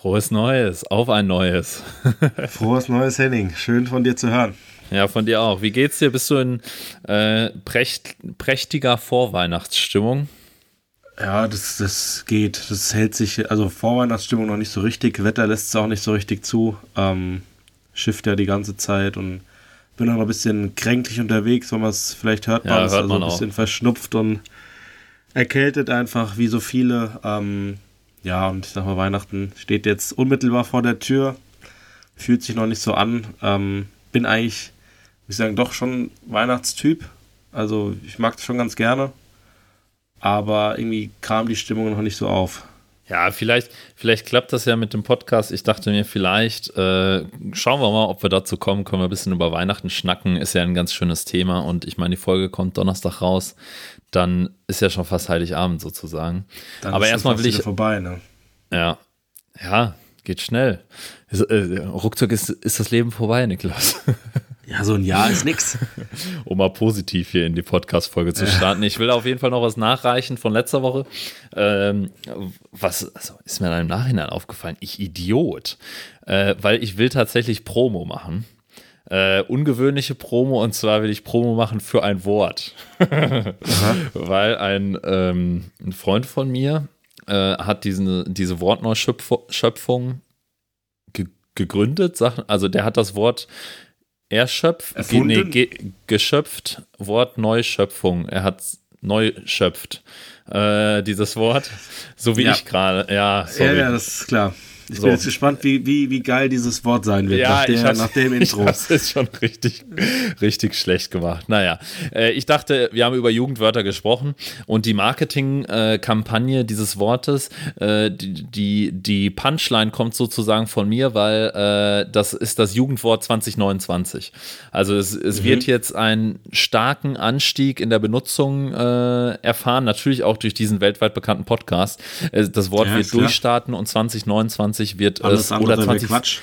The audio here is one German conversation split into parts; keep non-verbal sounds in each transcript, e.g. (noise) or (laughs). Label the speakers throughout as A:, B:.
A: Frohes Neues, auf ein neues. (laughs)
B: Frohes Neues, Henning. Schön von dir zu hören.
A: Ja, von dir auch. Wie geht's dir? Bist du in äh, prächt, prächtiger Vorweihnachtsstimmung?
B: Ja, das, das geht. Das hält sich, also Vorweihnachtsstimmung noch nicht so richtig. Wetter lässt es auch nicht so richtig zu. Ähm, schifft ja die ganze Zeit und bin auch noch ein bisschen kränklich unterwegs, wenn man es vielleicht hört.
A: Ja,
B: man
A: hört
B: also
A: man
B: ein bisschen verschnupft und erkältet einfach, wie so viele. Ähm, ja, und ich sag mal, Weihnachten steht jetzt unmittelbar vor der Tür. Fühlt sich noch nicht so an. Ähm, bin eigentlich, muss ich sagen, doch schon Weihnachtstyp. Also ich mag das schon ganz gerne. Aber irgendwie kam die Stimmung noch nicht so auf.
A: Ja, vielleicht, vielleicht klappt das ja mit dem Podcast. Ich dachte mir, vielleicht äh, schauen wir mal, ob wir dazu kommen. Können wir ein bisschen über Weihnachten schnacken. Ist ja ein ganz schönes Thema. Und ich meine, die Folge kommt Donnerstag raus. Dann ist ja schon fast Heiligabend sozusagen.
B: Dann
A: Aber erstmal will ich.
B: vorbei, ne?
A: Ja, ja, geht schnell. Ist, äh, ruckzuck ist, ist das Leben vorbei, Niklas. (laughs)
B: Ja, so ein Jahr ist nix. (laughs)
A: um mal positiv hier in die Podcast-Folge zu starten. Ich will auf jeden Fall noch was nachreichen von letzter Woche. Ähm, was also ist mir dann im Nachhinein aufgefallen? Ich Idiot. Äh, weil ich will tatsächlich Promo machen. Äh, ungewöhnliche Promo und zwar will ich Promo machen für ein Wort. (laughs) weil ein, ähm, ein Freund von mir äh, hat diesen, diese Wortneuschöpfung ge gegründet. Also der hat das Wort erschöpft, nee, ge geschöpft, Wort Neuschöpfung. Er hat neu schöpft. Äh, dieses Wort, so wie
B: Ja.
A: ich gerade. Ja, sorry.
B: Ja, ja, das ist klar. Ich
A: So.
B: bin jetzt gespannt, wie, wie, wie geil dieses Wort sein wird nach,
A: ich
B: der,
A: hab's-
B: nach dem (laughs) Intro.
A: Hab's jetzt schon richtig, richtig schlecht gemacht. Naja, äh, ich dachte, wir haben über Jugendwörter gesprochen und die Marketingkampagne dieses Wortes, äh, die, die, die Punchline kommt sozusagen von mir, weil äh, das ist das Jugendwort 2029. Also es, es wird jetzt einen starken Anstieg in der Benutzung erfahren, natürlich auch durch diesen weltweit bekannten Podcast. Das Wort
B: Ja,
A: wird
B: ist klar.
A: durchstarten und 2029 wird
B: Alles
A: es oder
B: wäre
A: 20,
B: Quatsch.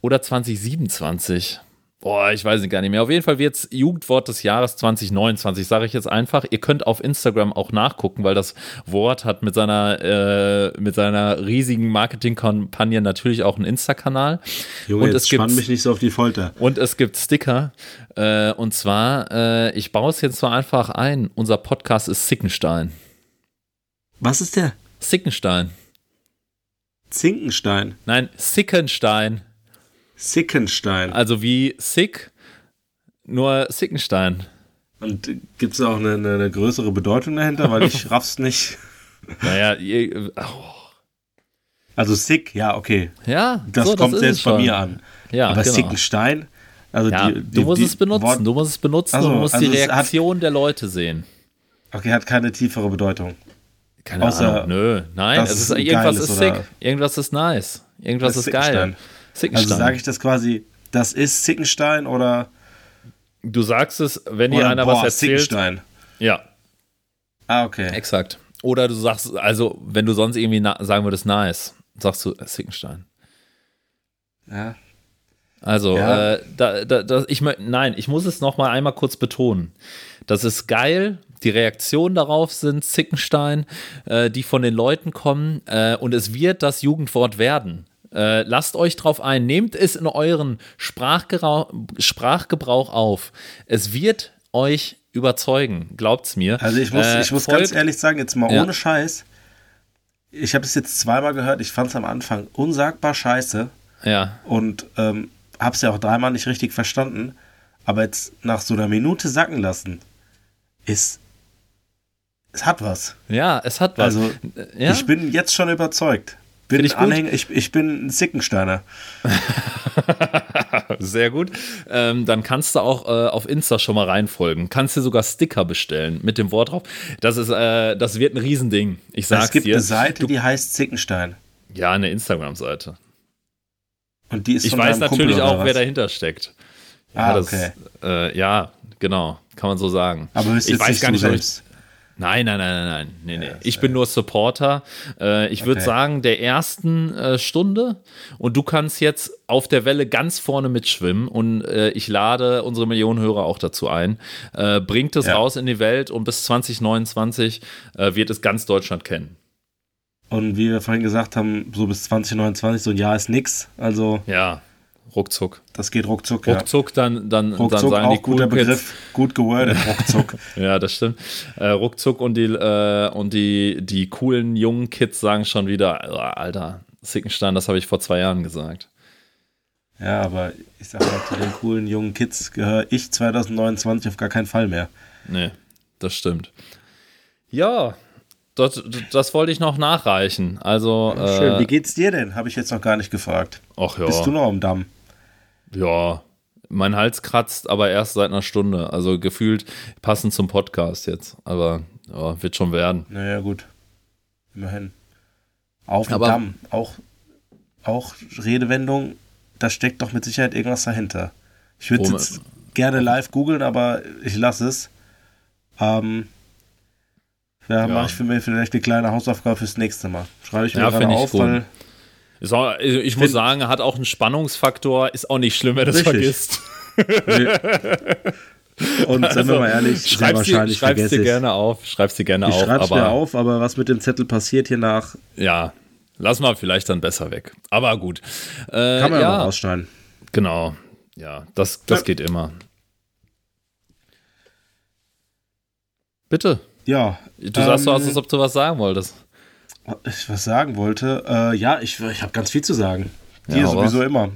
A: oder 2027. Boah, ich weiß nicht gar nicht mehr. Auf jeden Fall wird es Jugendwort des Jahres 2029, sage ich jetzt einfach. Ihr könnt auf Instagram auch nachgucken, weil das Wort hat mit seiner, äh, mit seiner riesigen Marketingkampagne natürlich auch einen Insta-Kanal.
B: Junge,
A: und
B: jetzt
A: es gibt
B: spann mich nicht so auf die Folter.
A: und es gibt Sticker. Äh, und zwar, äh, ich baue es jetzt so einfach ein. Unser Podcast ist Sickenstein.
B: Was ist der?
A: Sickenstein.
B: Zinkenstein.
A: Nein, Sickenstein.
B: Sickenstein.
A: Also wie Sick, nur Sickenstein.
B: Und gibt es auch eine, eine, eine größere Bedeutung dahinter? Weil ich (laughs) raff's nicht.
A: Naja, ihr, oh,
B: Also sick, ja, okay.
A: ja,
B: Das
A: so,
B: kommt
A: ist
B: jetzt bei mir an.
A: Ja,
B: Aber
A: genau.
B: Sickenstein? Also
A: Ja,
B: die, die,
A: du musst
B: die
A: es benutzen,
B: Wort-
A: du musst es benutzen
B: Ach so,
A: und du musst
B: also
A: die
B: es hat-
A: Reaktion der Leute sehen.
B: Okay, hat keine tiefere Bedeutung.
A: Keine
B: Außer,
A: Ahnung, nö, nein, es ist, irgendwas ist sick, irgendwas ist nice, irgendwas ist geil.
B: Sickenstein. Also sage ich das quasi, das ist Sickenstein oder,
A: du sagst es, wenn dir einer
B: boah,
A: was erzählt.
B: Sickenstein.
A: Ja,
B: Ah, okay.
A: exakt. Oder du sagst, also wenn du sonst irgendwie sagen würdest, nice, sagst du äh, Sickenstein.
B: Ja.
A: Also,
B: Ja.
A: äh, da, da, da, ich nein, ich muss es noch mal einmal kurz betonen. Das ist geil. Die Reaktionen darauf sind Zickenstein, äh, die von den Leuten kommen. Äh, und es wird das Jugendwort werden. Äh, lasst euch drauf ein. Nehmt es in euren Sprachgerau Sprachgebrauch auf. Es wird euch überzeugen. Glaubt's mir.
B: Also ich muss,
A: Äh,
B: ich muss ganz ehrlich sagen, jetzt mal
A: Ja.
B: ohne Scheiß. Ich habe es jetzt zweimal gehört, ich fand es am Anfang unsagbar scheiße
A: Ja.
B: und ähm, habe es ja auch dreimal nicht richtig verstanden. Aber jetzt nach so einer Minute sacken lassen, ist. Es hat was.
A: Ja, es hat was.
B: Also,
A: ja?
B: ich bin jetzt schon überzeugt. Bin
A: ich.
B: Anhänger, ich, ich bin ein Sickensteiner. (laughs)
A: Sehr gut. Ähm, dann kannst du auch äh, auf Insta schon mal reinfolgen. Kannst dir sogar Sticker bestellen mit dem Wort drauf. Das ist, äh, das wird ein Riesending. Ich sag's
B: es gibt
A: dir.
B: eine Seite, die heißt Zickenstein.
A: ja, eine Instagram-Seite.
B: Und die ist
A: Ich weiß
B: Kumpel
A: natürlich
B: oder
A: auch,
B: was?
A: wer dahinter steckt.
B: Ah,
A: ja, das,
B: okay.
A: Äh, ja, genau. Kann man so sagen.
B: Aber
A: ich weiß
B: nicht
A: gar nicht, ob ich. Nein, nein, nein, nein, nein. Nee, nee. Ich bin nur Supporter. Äh, ich würde
B: Okay.
A: sagen, der ersten äh, Stunde. Und du kannst jetzt auf der Welle ganz vorne mitschwimmen. Und äh, ich lade unsere Millionen Hörer auch dazu ein. Bringt es
B: Ja.
A: raus in die Welt und bis 2029 äh, wird es ganz Deutschland kennen.
B: Und wie wir vorhin gesagt haben, so bis 2029, so ein Jahr ist nix. Also.
A: Ja, ruckzuck.
B: Das geht ruckzuck.
A: Ruckzuck, ja. dann, dann,
B: ruckzuck, dann sagen auch die guter Begriff, gut gewordet, (laughs) ruckzuck.
A: ja, das stimmt. Äh, ruckzuck und die, äh, und die, die coolen jungen Kids sagen schon wieder, Alter, Sickenstein, das habe ich vor zwei Jahren gesagt.
B: Ja, aber ich sag mal, zu den coolen jungen Kids gehöre ich 2029 auf gar keinen Fall mehr.
A: Nee, das stimmt. Ja, das, das wollte ich noch nachreichen. Also,
B: ja, schön. Äh, Wie geht's dir denn? Habe ich jetzt noch gar nicht gefragt.
A: Ach ja.
B: Bist du noch am Damm?
A: Ja, mein Hals kratzt, aber erst seit einer Stunde. Also gefühlt passend zum Podcast jetzt. Aber ja, wird schon werden.
B: Naja, gut. Immerhin. Auf dem Damm. Auch, auch Redewendung, da steckt doch mit Sicherheit irgendwas dahinter. Ich würde jetzt gerne live googeln, aber ich lasse es. Ähm, ja, ja. mache ich für mich vielleicht eine kleine Hausaufgabe fürs nächste Mal. Schreibe ich mir ja, gerade auf, weil.
A: Auch, ich muss sagen, hat auch einen Spannungsfaktor, ist auch nicht schlimm, wenn du es vergisst. (laughs)
B: Und also, wir mal ehrlich,
A: schreib's wahrscheinlich dir, schreib's dir gerne auf. Schreib's dir gerne
B: ich
A: auf.
B: Schreib's aber, mir auf, aber was mit dem Zettel passiert hier nach.
A: Ja, lass mal vielleicht dann besser weg. Aber gut. Äh,
B: Kann man ja noch ausschneiden.
A: Genau. Ja, das, das ja. geht immer. Bitte.
B: Ja.
A: Du ähm, sagst so aus, als ob du was sagen wolltest.
B: Ich was sagen wollte. Äh, ja, ich, ich habe ganz viel zu sagen. Dir ja, sowieso immer.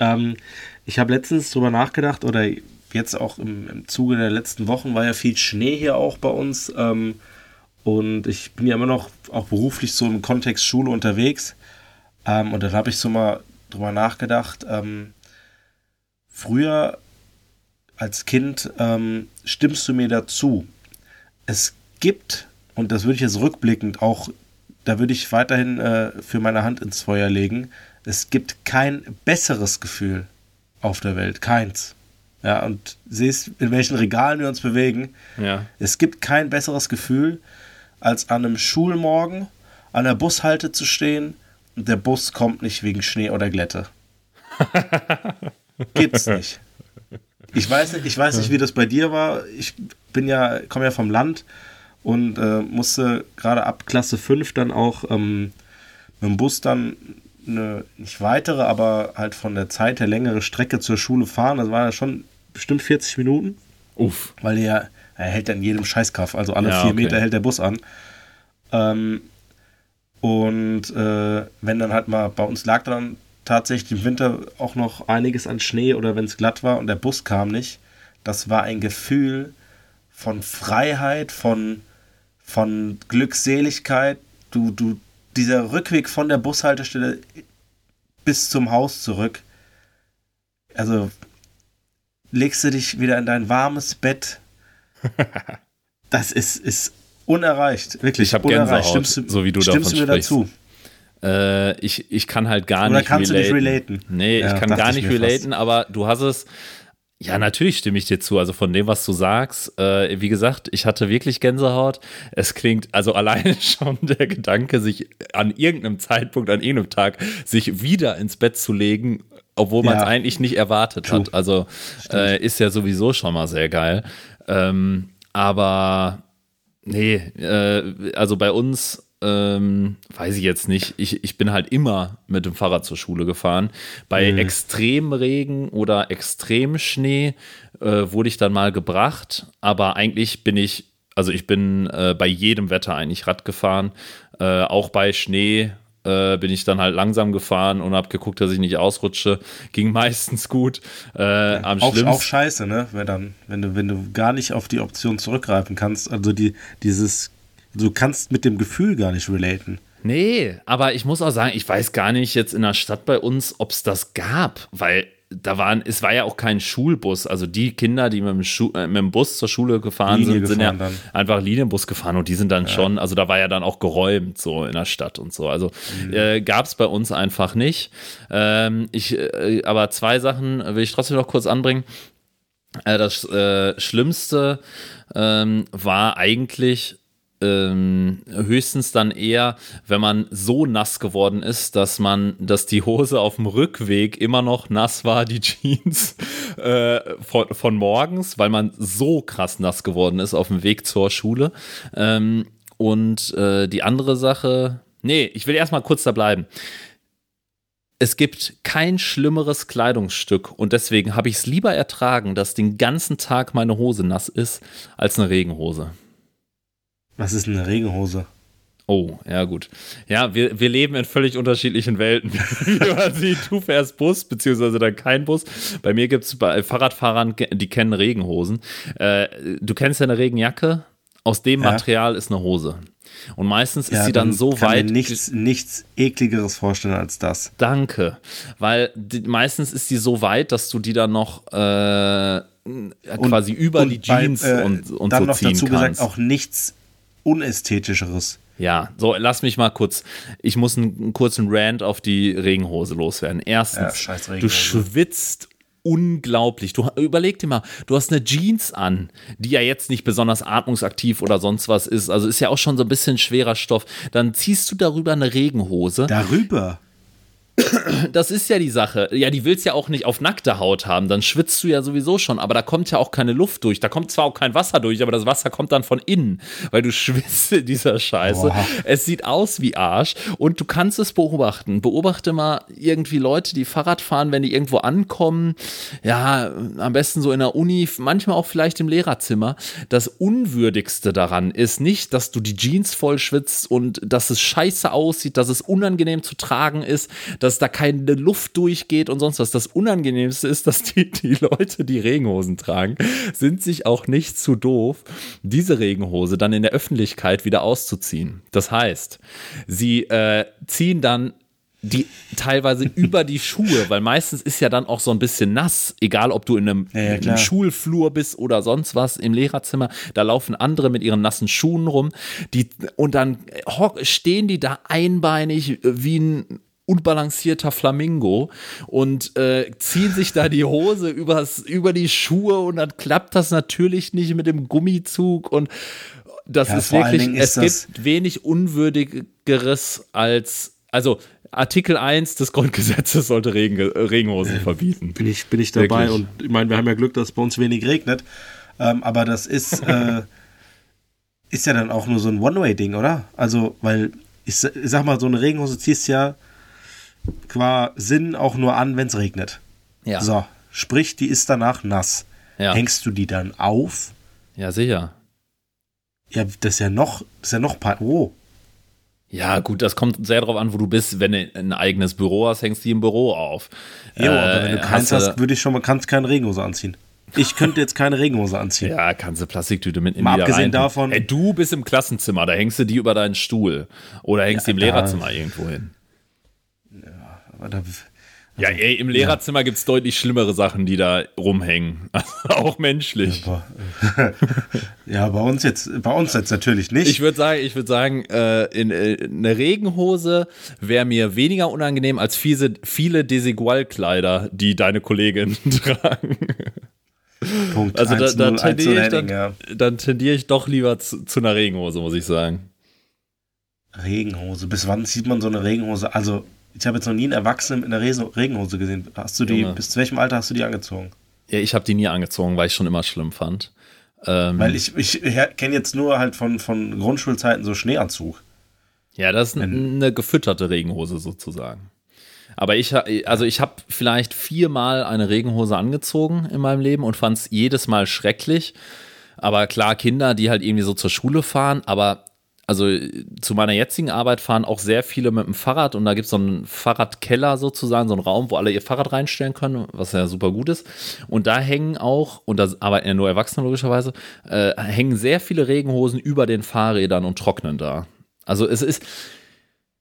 B: Ähm, ich habe letztens drüber nachgedacht, oder jetzt auch im, im Zuge der letzten Wochen war ja viel Schnee hier auch bei uns. Ähm, und ich bin ja immer noch auch beruflich so im Kontext Schule unterwegs. Ähm, und dann habe ich so mal drüber nachgedacht. Ähm, früher als Kind ähm, stimmst du mir dazu. Es gibt, und das würde ich jetzt rückblickend auch, da würde ich weiterhin äh, für meine Hand ins Feuer legen, es gibt kein besseres Gefühl auf der Welt. Keins. Ja, und siehst, in welchen Regalen wir uns bewegen.
A: Ja.
B: Es gibt kein besseres Gefühl, als an einem Schulmorgen an der Bushalte zu stehen und der Bus kommt nicht wegen Schnee oder Glätte. (laughs) Gibt's nicht. Ich weiß nicht, ich weiß nicht, wie das bei dir war. Ich bin ja, komme ja vom Land und äh, musste gerade ab Klasse 5 dann auch ähm, mit dem Bus dann eine nicht weitere, aber halt von der Zeit her längere Strecke zur Schule fahren. Das war ja schon bestimmt 40 Minuten.
A: Uff.
B: Weil der, er hält dann jedem Scheißkaff, also alle ja, vier okay. Meter hält der Bus an. Ähm, und äh, wenn dann halt mal, bei uns lag dann tatsächlich im Winter auch noch einiges an Schnee oder wenn es glatt war und der Bus kam nicht, das war ein Gefühl von Freiheit, von, von Glückseligkeit. Du, du, dieser Rückweg von der Bushaltestelle bis zum Haus zurück. Also legst du dich wieder in dein warmes Bett. (laughs) Das ist, ist unerreicht, wirklich.
A: Ich habe Gänsehaut, stimmst du, so wie du stimmst davon du mir sprichst. dazu? Äh, ich, ich kann halt gar
B: Oder
A: nicht
B: kannst relaten. du nicht relaten?
A: Nee, ja, ich kann gar nicht relaten, fast. aber du hast es ja, natürlich stimme ich dir zu. Also von dem, was du sagst, äh, wie gesagt, ich hatte wirklich Gänsehaut. Es klingt, also alleine (laughs) schon der Gedanke, sich an irgendeinem Zeitpunkt, an irgendeinem Tag, sich wieder ins Bett zu legen, obwohl man es ja. eigentlich nicht erwartet True. hat. Also äh, ist ja sowieso schon mal sehr geil. Ähm, aber nee, äh, also bei uns ähm, weiß ich jetzt nicht. Ich, ich bin halt immer mit dem Fahrrad zur Schule gefahren. Bei mhm. Extremregen oder Extremschnee äh, wurde ich dann mal gebracht, aber eigentlich bin ich, also ich bin äh, bei jedem Wetter eigentlich Rad gefahren. Äh, auch bei Schnee äh, bin ich dann halt langsam gefahren und habe geguckt, dass ich nicht ausrutsche. Ging (laughs) meistens gut. Äh, am
B: auch, auch scheiße, ne? Wenn, dann, wenn, du, wenn du gar nicht auf die Option zurückgreifen kannst. Also die, dieses Du kannst mit dem Gefühl gar nicht relaten.
A: Nee, aber ich muss auch sagen, ich weiß gar nicht jetzt in der Stadt bei uns, ob es das gab, weil da waren, es war ja auch kein Schulbus. Also die Kinder, die mit dem, Schu äh, mit dem Bus zur Schule gefahren Linie sind, gefahren sind ja dann. einfach Linienbus gefahren und die sind dann ja. schon, also da war ja dann auch geräumt so in der Stadt und so. Also mhm. äh, gab es bei uns einfach nicht. Ähm, ich, äh, aber zwei Sachen will ich trotzdem noch kurz anbringen. Äh, das äh, Schlimmste ähm, war eigentlich ähm, höchstens dann eher, wenn man so nass geworden ist, dass man, dass die Hose auf dem Rückweg immer noch nass war, die Jeans (laughs) äh, von, von morgens, weil man so krass nass geworden ist auf dem Weg zur Schule. Ähm, und äh, die andere Sache, Nee, ich will erstmal kurz da bleiben. Es gibt kein schlimmeres Kleidungsstück und deswegen habe ich es lieber ertragen, dass den ganzen Tag meine Hose nass ist, als eine Regenhose.
B: Was ist eine Regenhose?
A: Oh, ja, gut. Ja, wir, wir leben in völlig unterschiedlichen Welten. (laughs) Wie man sieht, du fährst Bus, beziehungsweise dann kein Bus. Bei mir gibt es bei Fahrradfahrern, die kennen Regenhosen. Äh, du kennst ja eine Regenjacke. Aus dem ja. Material ist eine Hose. Und meistens ist ja, sie dann, dann so
B: kann
A: weit.
B: Mir nichts, nichts ekligeres vorstellen als das.
A: Danke. Weil die, meistens ist sie so weit, dass du die dann noch äh, quasi über und die Jeans bei, äh, und, und dann so noch ziehen dazu kannst. gesagt
B: auch nichts unästhetischeres.
A: Ja, so lass mich mal kurz. Ich muss einen, einen kurzen Rant auf die Regenhose loswerden. Erstens, ja, du schwitzt unglaublich. Du überleg dir mal, du hast eine Jeans an, die ja jetzt nicht besonders atmungsaktiv oder sonst was ist. Also ist ja auch schon so ein bisschen schwerer Stoff. Dann ziehst du darüber eine Regenhose.
B: Darüber?
A: Das ist ja die Sache. Ja, die willst ja auch nicht auf nackte Haut haben. Dann schwitzt du ja sowieso schon. Aber da kommt ja auch keine Luft durch. Da kommt zwar auch kein Wasser durch, aber das Wasser kommt dann von innen, weil du (laughs) schwitzt in dieser Scheiße. Boah. Es sieht aus wie Arsch und du kannst es beobachten. Beobachte mal irgendwie Leute, die Fahrrad fahren, wenn die irgendwo ankommen. Ja, am besten so in der Uni, manchmal auch vielleicht im Lehrerzimmer. Das Unwürdigste daran ist nicht, dass du die Jeans voll schwitzt und dass es scheiße aussieht, dass es unangenehm zu tragen ist dass da keine Luft durchgeht und sonst was. Das Unangenehmste ist, dass die, die Leute, die Regenhosen tragen, sind sich auch nicht zu doof, diese Regenhose dann in der Öffentlichkeit wieder auszuziehen. Das heißt, sie äh, ziehen dann die teilweise (laughs) über die Schuhe, weil meistens ist ja dann auch so ein bisschen nass, egal ob du in einem, ja, ja, einem, Schulflur bist oder sonst was im Lehrerzimmer, da laufen andere mit ihren nassen Schuhen rum, die und dann stehen die da einbeinig wie ein unbalancierter Flamingo und äh, ziehen sich da die Hose (laughs) übers, über die Schuhe und dann klappt das natürlich nicht mit dem Gummizug und das ja, ist wirklich, ist es gibt wenig Unwürdigeres als, also Artikel 1 des Grundgesetzes sollte Regen, Regenhosen äh, verbieten.
B: Bin ich, bin ich dabei wirklich. und ich meine, wir haben ja Glück, dass es bei uns wenig regnet, ähm, aber das ist, (laughs) äh, ist ja dann auch nur so ein One-Way-Ding, oder? Also, weil ich, ich sag mal, so eine Regenhose ziehst ja qua Sinn auch nur an, wenn es regnet. Ja. So, sprich, die ist danach nass. Ja. Hängst du die dann auf?
A: Ja, sicher.
B: Ja, das ist ja noch, das ist ja noch paar. Oh.
A: Ja, gut, das kommt sehr darauf an, wo du bist. Wenn du ein eigenes Büro hast, hängst du die im Büro auf.
B: Ja, äh, aber wenn du keins hast, hast würde ich schon mal kannst keine Regenhose anziehen. Ich könnte jetzt keine Regenhose anziehen.
A: Ja, kannst du Plastiktüte mitnehmen.
B: Mal abgesehen rein. davon.
A: Ey, du bist im Klassenzimmer, da hängst du die über deinen Stuhl. Oder hängst ja, die im Lehrerzimmer irgendwo hin. Ja, also, ey, im Lehrerzimmer ja. gibt es deutlich schlimmere Sachen, die da rumhängen. (laughs) auch menschlich.
B: Ja, bei, (laughs) ja, bei uns jetzt, bei uns jetzt natürlich nicht.
A: Ich würde sagen, ich würde sagen, äh, in, äh, eine Regenhose wäre mir weniger unangenehm als viele, viele Desigual-Kleider, die deine Kolleginnen (laughs) tragen. Punkt also da, da tendiere ich, dann, ja. dann tendiere ich doch lieber zu, zu einer Regenhose, muss ich sagen.
B: Regenhose. Bis wann sieht man so eine Regenhose? Also ich habe jetzt noch nie einen Erwachsenen in der Regenhose gesehen. Hast du die, Junge. bis zu welchem Alter hast du die angezogen?
A: Ja, ich habe die nie angezogen, weil ich schon immer schlimm fand.
B: Ähm, weil ich, ich kenne jetzt nur halt von, von Grundschulzeiten so Schneeanzug.
A: Ja, das ist Wenn, eine gefütterte Regenhose sozusagen. Aber ich, also ich habe vielleicht viermal eine Regenhose angezogen in meinem Leben und fand es jedes Mal schrecklich. Aber klar, Kinder, die halt irgendwie so zur Schule fahren, aber also zu meiner jetzigen Arbeit fahren auch sehr viele mit dem Fahrrad und da gibt es so einen Fahrradkeller sozusagen, so einen Raum, wo alle ihr Fahrrad reinstellen können, was ja super gut ist. Und da hängen auch, und da arbeiten ja nur Erwachsene logischerweise, äh, hängen sehr viele Regenhosen über den Fahrrädern und trocknen da. Also es ist,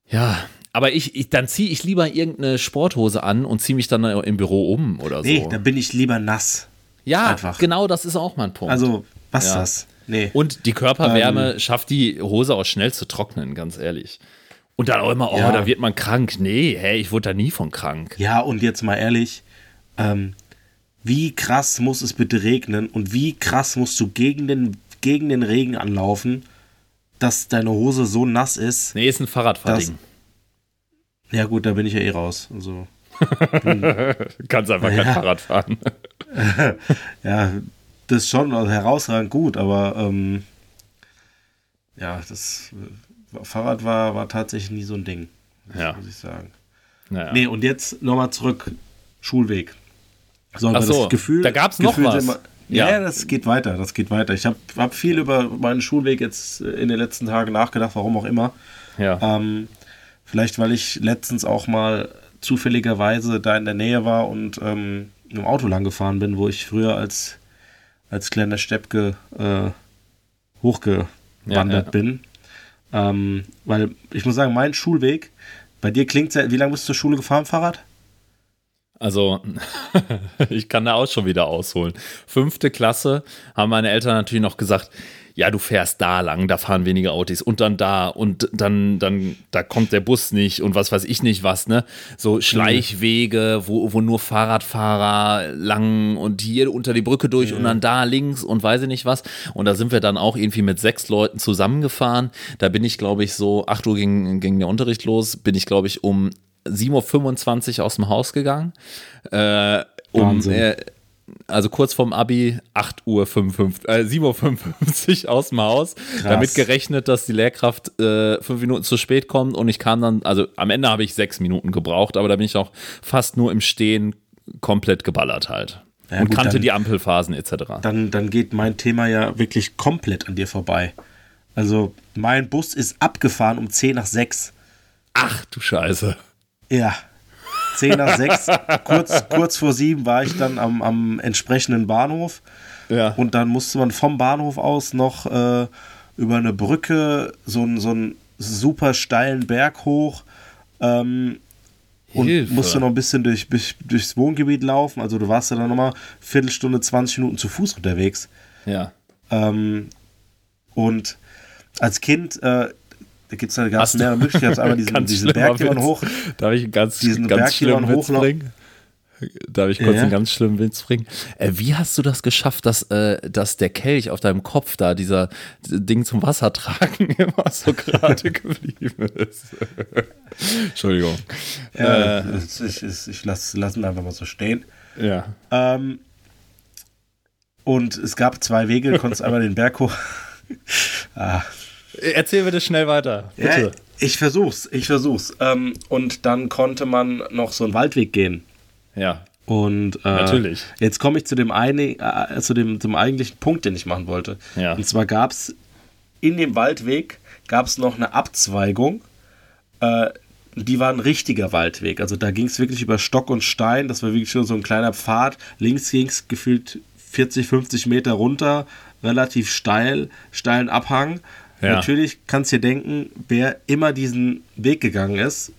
A: ja, aber ich, ich dann ziehe ich lieber irgendeine Sporthose an und ziehe mich dann im Büro um oder so. Nee,
B: da bin ich lieber nass.
A: Ja, Einfach. genau das ist auch mein Punkt.
B: Also, was ja. das?
A: Nee. Und die Körperwärme ähm, schafft die Hose auch schnell zu trocknen, ganz ehrlich. Und dann auch immer, oh, ja. da wird man krank. Nee, hey, ich wurde da nie von krank.
B: Ja, und jetzt mal ehrlich, ähm, wie krass muss es bitte regnen und wie krass musst du gegen den, gegen den Regen anlaufen, dass deine Hose so nass ist?
A: Nee, ist ein Fahrradfahrding.
B: Ja, gut, da bin ich ja eh raus. Also, (laughs)
A: Kannst einfach ja. kein Fahrrad fahren. (laughs)
B: ja, das schon herausragend gut, aber ähm, ja, das Fahrrad war, war tatsächlich nie so ein Ding,
A: Ja.
B: muss ich sagen.
A: Naja.
B: Nee, und jetzt nochmal zurück. Schulweg. So,
A: Ach so,
B: das Gefühl,
A: da gab's noch
B: Gefühl
A: was.
B: wir- Ja,
A: Ja.
B: das geht weiter, das geht weiter. Ich habe hab viel über meinen Schulweg jetzt in den letzten Tagen nachgedacht, warum auch immer.
A: Ja.
B: Ähm, vielleicht, weil ich letztens auch mal zufälligerweise da in der Nähe war und ähm, dem Auto lang gefahren bin, wo ich früher als, als kleiner Steppke äh, hochgewandert
A: Ja, ja.
B: bin. Ähm, weil ich muss sagen, mein Schulweg, bei dir klingt ja, wie lange bist du zur Schule gefahren, Fahrrad?
A: Also, (laughs) ich kann da auch schon wieder ausholen. Fünfte Klasse haben meine Eltern natürlich noch gesagt, ja, du fährst da lang, da fahren weniger Autos und dann da und dann, dann, da kommt der Bus nicht und was weiß ich nicht was, ne? So Schleichwege, wo, wo nur Fahrradfahrer lang und hier unter die Brücke durch und dann da links und weiß ich nicht was. Und da sind wir dann auch irgendwie mit sechs Leuten zusammengefahren. Da bin ich, glaube ich, so, 8 Uhr ging, ging der Unterricht los, bin ich, glaube ich, um 7.25 Uhr aus dem Haus gegangen. Äh, um,
B: Wahnsinn.
A: äh, also kurz vorm Abi, 8 Uhr 55, äh, 7.55 Uhr aus dem Haus. Damit gerechnet, dass die Lehrkraft äh, fünf Minuten zu spät kommt und ich kam dann, also am Ende habe ich sechs Minuten gebraucht, aber da bin ich auch fast nur im Stehen komplett geballert halt.
B: Ja,
A: und
B: gut,
A: kannte
B: dann-
A: die Ampelphasen etc.
B: Dann, dann geht mein Thema ja wirklich komplett an dir vorbei. Also, mein Bus ist abgefahren um 10 nach 6.
A: Ach du Scheiße.
B: Ja. 10 nach 6, (laughs) kurz, kurz vor 7 war ich dann am, am entsprechenden Bahnhof.
A: Ja.
B: Und dann musste man vom Bahnhof aus noch äh, über eine Brücke so, einen- so einen super steilen Berg hoch. Ähm, und
A: Hilfe.
B: musste noch ein bisschen durch, durch, durchs Wohngebiet laufen. Also du warst ja dann nochmal Viertelstunde, 20 Minuten zu Fuß unterwegs.
A: Ja.
B: Ähm, und als Kind, äh, da gibt es da gab's
A: Hast du-
B: mehrere Möglichkeiten. Einmal (laughs) diesen,
A: Ganz
B: diesen
A: schlimmer
B: Berg, den man
A: Witz.
B: hoch.
A: Darf ich einen ganz,
B: diesen
A: ganz schlimmen Witz bringen? Darf ich kurz
B: Ja.
A: einen ganz schlimmen Witz bringen? Äh, wie hast du das geschafft, dass, äh, dass der Kelch auf deinem Kopf da, dieser Ding zum Wasser tragen, (laughs) immer so gerade (laughs) geblieben ist? Entschuldigung.
B: Ja,
A: Äh,
B: ich ich, ich, ich lasse lass ihn einfach mal so stehen.
A: ja.
B: Ähm, und es gab zwei Wege, du konntest einmal den Berg hoch. ah,
A: Erzähl bitte schnell weiter.
B: ja,
A: Bitte.
B: ich versuch's, ich versuch's. Ähm, und dann konnte man noch so einen Waldweg gehen.
A: Ja.
B: Und äh,
A: Natürlich.
B: Jetzt komme ich zu dem, einig, äh, zu dem zum eigentlichen Punkt, den ich machen wollte.
A: Ja.
B: Und zwar gab es in dem Waldweg gab's noch eine Abzweigung. Äh, die war ein richtiger Waldweg. Also da ging es wirklich über Stock und Stein. Das war wirklich nur so ein kleiner Pfad. Links ging es gefühlt 40, 50 Meter runter. Relativ steil, steilen Abhang.
A: Ja.
B: Natürlich kannst du dir denken, wer immer diesen Weg gegangen ist.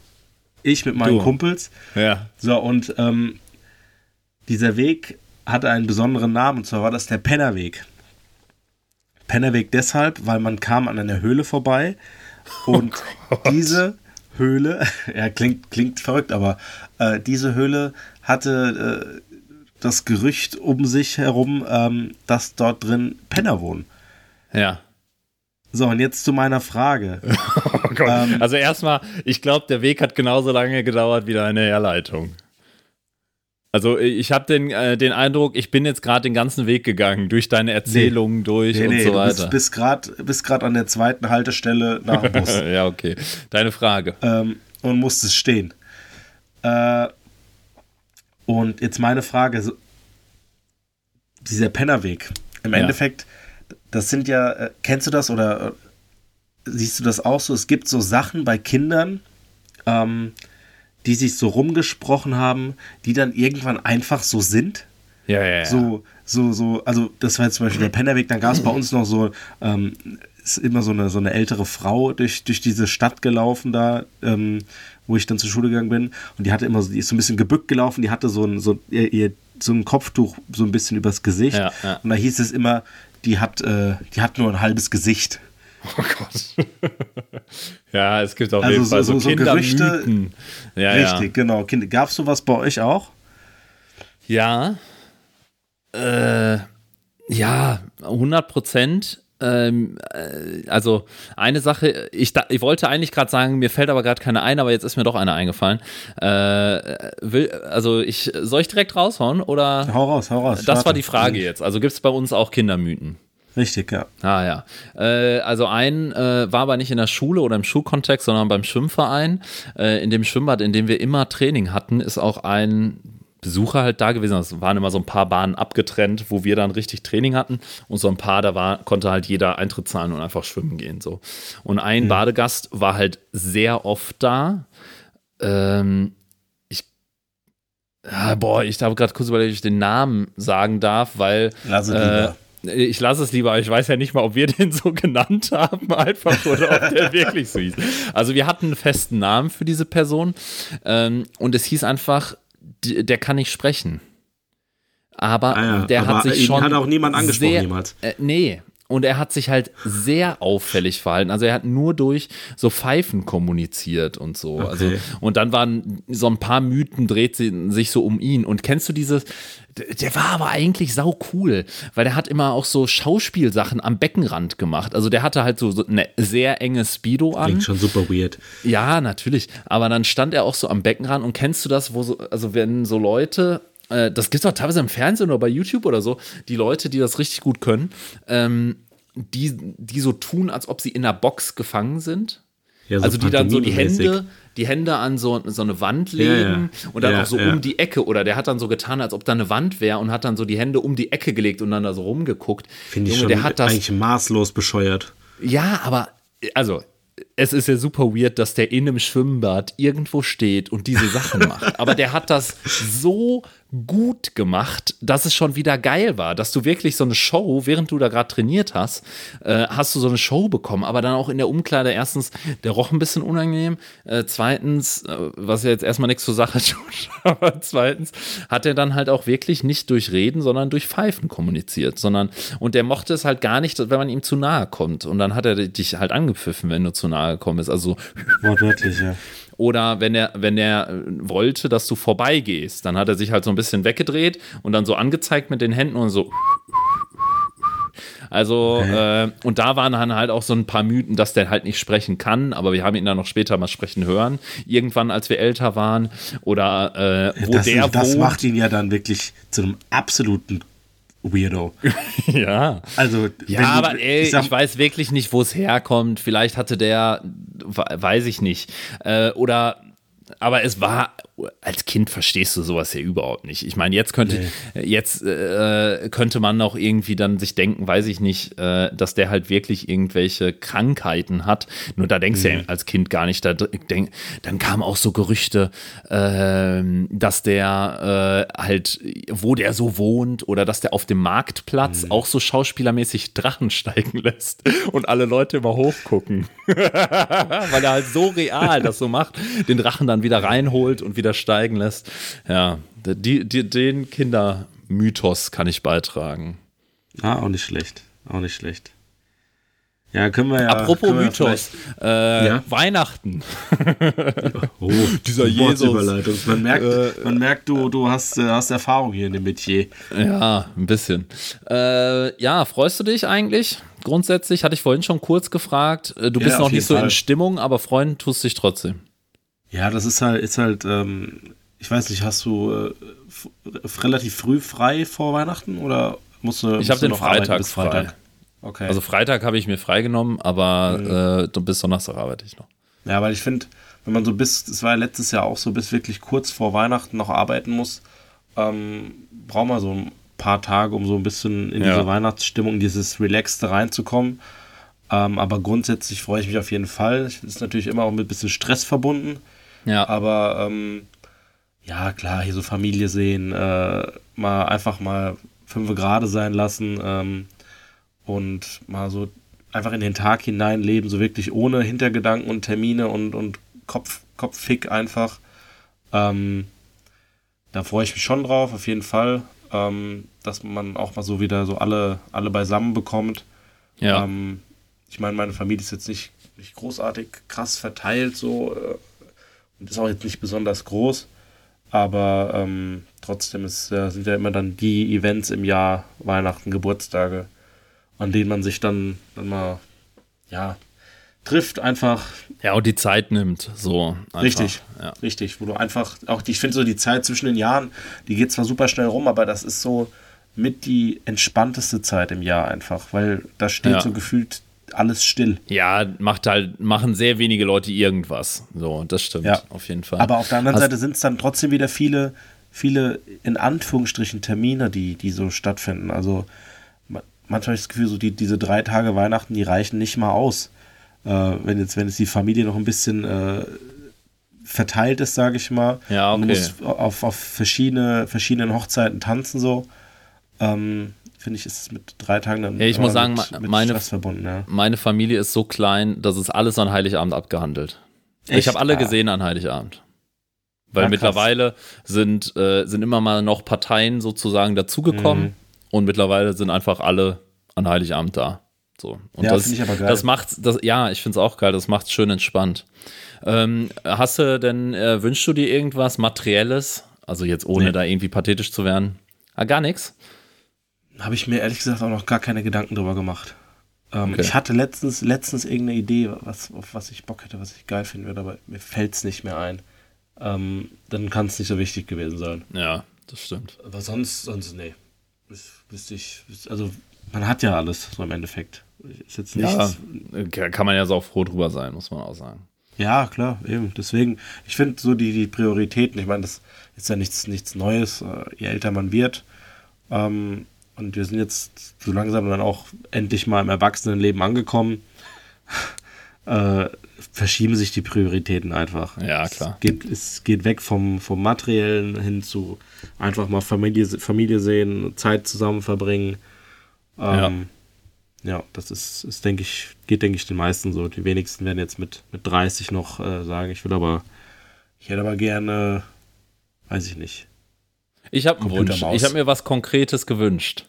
B: Ich mit meinen
A: Du.
B: Kumpels.
A: Ja.
B: So, und ähm, dieser Weg hatte einen besonderen Namen, und zwar war das der Pennerweg. Pennerweg deshalb, weil man kam an einer Höhle vorbei (laughs) und diese Höhle, (laughs) ja, klingt, klingt verrückt, aber äh, diese Höhle hatte äh, das Gerücht um sich herum, ähm, dass dort drin Penner wohnen.
A: Ja.
B: So, und jetzt zu meiner Frage. (laughs)
A: Oh Gott.
B: Ähm,
A: also erstmal, ich glaube, der Weg hat genauso lange gedauert wie deine Herleitung. Also ich habe den, äh, den Eindruck, ich bin jetzt gerade den ganzen Weg gegangen, durch deine Erzählungen durch
B: Nee,
A: und
B: nee,
A: so
B: du bist,
A: weiter.
B: bist gerade an der zweiten Haltestelle nach dem Bus. (laughs)
A: ja, okay. Deine Frage.
B: ähm, und musstest stehen. Äh, und jetzt meine Frage: Dieser Pennerweg, im
A: Ja.
B: Endeffekt, das sind ja, äh, kennst du das oder äh, siehst du das auch so? Es gibt so Sachen bei Kindern, ähm, die sich so rumgesprochen haben, die dann irgendwann einfach so sind.
A: Ja, ja, ja.
B: So, so, so, also das war jetzt zum Beispiel der Pennerweg, dann gab es bei uns noch so, ähm, ist immer so eine, so eine ältere Frau durch, durch diese Stadt gelaufen da, ähm, wo ich dann zur Schule gegangen bin und die hatte immer so, die ist so ein bisschen gebückt gelaufen, die hatte so ein, so, ihr, ihr, so ein Kopftuch so ein bisschen übers Gesicht
A: Ja, ja.
B: und da hieß es immer, die hat, äh, die hat nur ein halbes Gesicht.
A: Oh Gott. (laughs) ja, es gibt auf
B: Also
A: jeden Fall
B: so-
A: so,
B: so-.
A: Ja,
B: Richtig, genau. Gab es sowas bei euch auch?
A: Ja. Ja. Äh, ja, 100 Prozent. Ähm, äh, also eine Sache, ich, ich wollte eigentlich gerade sagen, mir fällt aber gerade keine ein, aber jetzt ist mir doch eine eingefallen. Äh, will, also ich soll ich direkt raushauen oder?
B: Hau raus, hau raus.
A: Das war die Frage jetzt. Also gibt es bei uns auch Kindermythen?
B: Richtig, ja.
A: Ah ja. Äh, also ein äh, war aber nicht in der Schule oder im Schulkontext, sondern beim Schwimmverein. Äh, in dem Schwimmbad, in dem wir immer Training hatten, ist auch ein Besucher halt da gewesen. Es waren immer so ein paar Bahnen abgetrennt, wo wir dann richtig Training hatten. Und so ein paar, da war, konnte halt jeder Eintritt zahlen und einfach schwimmen gehen. So. Und ein mhm. Badegast war halt sehr oft da. Ähm, ich, ja, boah, ich habe gerade kurz überlegt, ob ich den Namen sagen darf, weil.
B: Lasse äh,
A: ich lasse es lieber, ich weiß ja nicht mal, ob wir (laughs) den so genannt haben, einfach oder ob der (laughs) wirklich so hieß. Also wir hatten einen festen Namen für diese Person ähm, und es hieß einfach, der kann nicht sprechen. Aber ah ja, der aber hat sich schon.
B: Hat auch niemand angesprochen
A: sehr,
B: jemals.
A: Äh, nee, und er hat sich halt sehr auffällig verhalten. Also er hat nur durch so Pfeifen kommuniziert und so. Okay. Also, und dann waren so ein paar Mythen, dreht sich so um ihn. Und kennst du dieses, der war aber eigentlich sau cool, weil der hat immer auch so Schauspielsachen am Beckenrand gemacht. Also der hatte halt so, so eine sehr enge Speedo an.
B: Klingt schon super weird.
A: Ja, natürlich. Aber dann stand er auch so am Beckenrand und kennst du das, wo so, also wenn so Leute äh, das gibt es auch teilweise im Fernsehen oder bei YouTube oder so, die Leute, die das richtig gut können, ähm, die, die so tun, als ob sie in einer Box gefangen sind. Ja, so also die dann so die Hände, die Hände an so, so eine Wand legen ja, und dann auch so um die Ecke. Oder der hat dann so getan, als ob da eine Wand wäre und hat dann so die Hände um die Ecke gelegt und dann da so rumgeguckt.
B: Finde ich Junge, schon der hat das, eigentlich maßlos bescheuert.
A: Ja, aber also es ist ja super weird, dass der in einem Schwimmbad irgendwo steht und diese Sachen macht. Aber der hat das so gut gemacht, dass es schon wieder geil war, dass du wirklich so eine Show, während du da gerade trainiert hast, äh, hast du so eine Show bekommen, aber dann auch in der Umkleide erstens, der roch ein bisschen unangenehm, äh, zweitens, äh, was ja jetzt erstmal nichts zur Sache tut, (laughs) aber zweitens hat er dann halt auch wirklich nicht durch Reden, sondern durch Pfeifen kommuniziert, sondern und der mochte es halt gar nicht, wenn man ihm zu nahe kommt und dann hat er dich halt angepfiffen, wenn du zu nahe gekommen bist, also
B: wortwörtlich, ja.
A: Oder wenn er, wenn er äh, wollte, dass du vorbeigehst, dann hat er sich halt so ein bisschen weggedreht und dann so angezeigt mit den Händen und so. Also, okay. äh, und da waren dann halt auch so ein paar Mythen, dass der halt nicht sprechen kann, aber wir haben ihn dann noch später mal sprechen hören. Irgendwann, als wir älter waren. Oder äh, wo
B: das,
A: der
B: Das wohnt. macht ihn ja dann wirklich zu einem absoluten Weirdo. (laughs)
A: ja.
B: Also,
A: ja, aber ey, ich, sag, ich, weiß wirklich nicht, wo es herkommt. Vielleicht hatte der, weiß ich nicht. Äh, oder, aber es war als Kind verstehst du sowas ja überhaupt nicht. Ich meine, jetzt könnte, nee. jetzt äh, könnte man auch irgendwie dann sich denken, weiß ich nicht, äh, dass der halt wirklich irgendwelche Krankheiten hat. Nur da denkst mhm. du ja mhm. als Kind gar nicht. Da denk, dann kamen auch so Gerüchte, äh, dass der äh, halt, wo der so wohnt oder dass der auf dem Marktplatz mhm. auch so schauspielermäßig Drachen steigen lässt und alle Leute immer hochgucken. (laughs) Weil er halt so real das so macht, den Drachen dann wieder reinholt und wieder wieder steigen lässt. Ja, die, die, den Kindermythos kann ich beitragen.
B: Ah, auch nicht schlecht. Auch nicht schlecht. Ja, können wir ja.
A: Apropos
B: wir
A: Mythos. Äh, ja? Weihnachten.
B: oh, (laughs) dieser Jesus. Man merkt, äh, man merkt du, du hast, äh, hast Erfahrung hier in dem Metier.
A: Ja, ein bisschen. Äh, ja, freust du dich eigentlich? Grundsätzlich hatte ich vorhin schon kurz gefragt. Äh, du bist ja, noch nicht so Fall. in Stimmung, aber freuen tust dich trotzdem.
B: Ja, das ist halt, ist halt, ähm, ich weiß nicht, hast du äh, relativ früh frei vor Weihnachten oder musst du.
A: Ich habe den Freitag bis Freitag. Frei. Okay. Also Freitag habe ich mir freigenommen, aber mhm. äh, bis Donnerstag arbeite ich noch.
B: Ja, weil ich finde, wenn man so bis, es war ja letztes Jahr auch so, bis wirklich kurz vor Weihnachten noch arbeiten muss, ähm, braucht man so ein paar Tage, um so ein bisschen in ja. diese Weihnachtsstimmung, dieses Relaxte reinzukommen. Ähm, aber grundsätzlich freue ich mich auf jeden Fall. Es ist natürlich immer auch mit ein bisschen Stress verbunden. Ja. Aber ähm, ja, klar, hier so Familie sehen, äh, mal einfach mal fünf Grade sein lassen ähm, und mal so einfach in den Tag hinein leben, so wirklich ohne Hintergedanken und Termine und, und Kopf, Kopffick einfach. Ähm, da freue ich mich schon drauf, auf jeden Fall, ähm, dass man auch mal so wieder so alle, alle beisammen bekommt. Ja. Ähm, ich meine, meine Familie ist jetzt nicht, nicht großartig krass verteilt, so. Äh, ist auch jetzt nicht besonders groß, aber ähm, trotzdem ist, äh, sind ja immer dann die Events im Jahr, Weihnachten, Geburtstage, an denen man sich dann, dann mal, ja, trifft einfach.
A: Ja, und die Zeit nimmt, so.
B: Einfach. Richtig, ja. richtig, wo du einfach, auch, ich finde so die Zeit zwischen den Jahren, die geht zwar super schnell rum, aber das ist so, mit die entspannteste Zeit im Jahr einfach, weil da steht
A: Ja.
B: so gefühlt alles still.
A: Ja, macht halt, machen sehr wenige Leute irgendwas. So, das stimmt,
B: Ja.
A: auf jeden Fall.
B: Aber auf der anderen
A: Hast-
B: Seite sind es dann trotzdem wieder viele, viele in Anführungsstrichen Termine, die, die so stattfinden. Also ma- manchmal habe ich das Gefühl, so die, diese drei Tage Weihnachten, die reichen nicht mal aus. Äh, wenn jetzt, wenn jetzt die Familie noch ein bisschen äh, verteilt ist, sage ich mal.
A: Ja,
B: Und
A: okay.
B: musst auf, auf verschiedene, verschiedenen Hochzeiten tanzen so. Ähm, Finde ich, ist es mit drei Tagen dann
A: Ja, ich muss
B: äh,
A: sagen,
B: mit, mit
A: meine-
B: Stress verbunden, ja.
A: Meine Familie ist so klein, dass es alles an Heiligabend abgehandelt. Ich
B: Echt?
A: habe alle
B: Ah.
A: gesehen an Heiligabend. Weil
B: Ja, krass.
A: mittlerweile sind, äh, sind immer mal noch Parteien sozusagen dazugekommen
B: Mhm.
A: und mittlerweile sind einfach alle an Heiligabend da. So. Und
B: Ja,
A: das,
B: finde ich aber geil.
A: das macht, das, ja, ich finde es auch geil, das macht schön entspannt. Ähm, hast du denn, äh, wünschst du dir irgendwas Materielles? Also jetzt ohne
B: Nee.
A: da irgendwie pathetisch zu werden? Ah, gar nichts?
B: Habe ich mir ehrlich gesagt auch noch gar keine Gedanken drüber gemacht. Ähm,
A: Okay.
B: Ich hatte letztens, letztens irgendeine Idee, was, auf was ich Bock hätte, was ich geil finden würde, aber mir fällt es nicht mehr ein. Ähm, dann kann es nicht so wichtig gewesen sein.
A: Ja, das stimmt.
B: Aber sonst, sonst, nee. Wüs- Wüsste ich, also man hat ja alles so im Endeffekt. Ist jetzt nichts.
A: Ja, kann man ja so auch froh drüber sein, muss man auch sagen.
B: Ja, klar, eben. Deswegen, ich finde so die, die Prioritäten, ich meine, das ist ja nichts, nichts Neues, äh, je älter man wird. Ähm, und wir sind jetzt so langsam dann auch endlich mal im Erwachsenenleben angekommen. (laughs) äh, verschieben sich die Prioritäten einfach.
A: Ja,
B: Es
A: klar.
B: geht, es geht weg vom, vom Materiellen hin zu einfach mal Familie, Familie sehen, Zeit zusammen verbringen. Ähm, ja. das ist, ist denke ich, geht, denke ich, den meisten so. Die wenigsten werden jetzt mit, mit 30 noch äh, sagen, ich will aber, ich hätte aber gerne, weiß ich nicht.
A: Ich habe einen Wunsch. Ich habe mir was Konkretes gewünscht.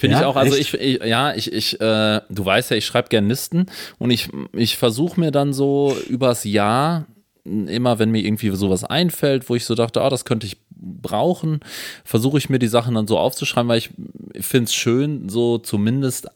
A: Finde
B: Ja?
A: ich auch. Also ich, ich, ja, ich, ich, äh, du weißt ja, ich schreibe gerne Listen und ich, ich versuche mir dann so übers Jahr immer, wenn mir irgendwie sowas einfällt, wo ich so dachte, ah, das könnte ich brauchen, versuche ich mir die Sachen dann so aufzuschreiben, weil ich finde es schön, so zumindest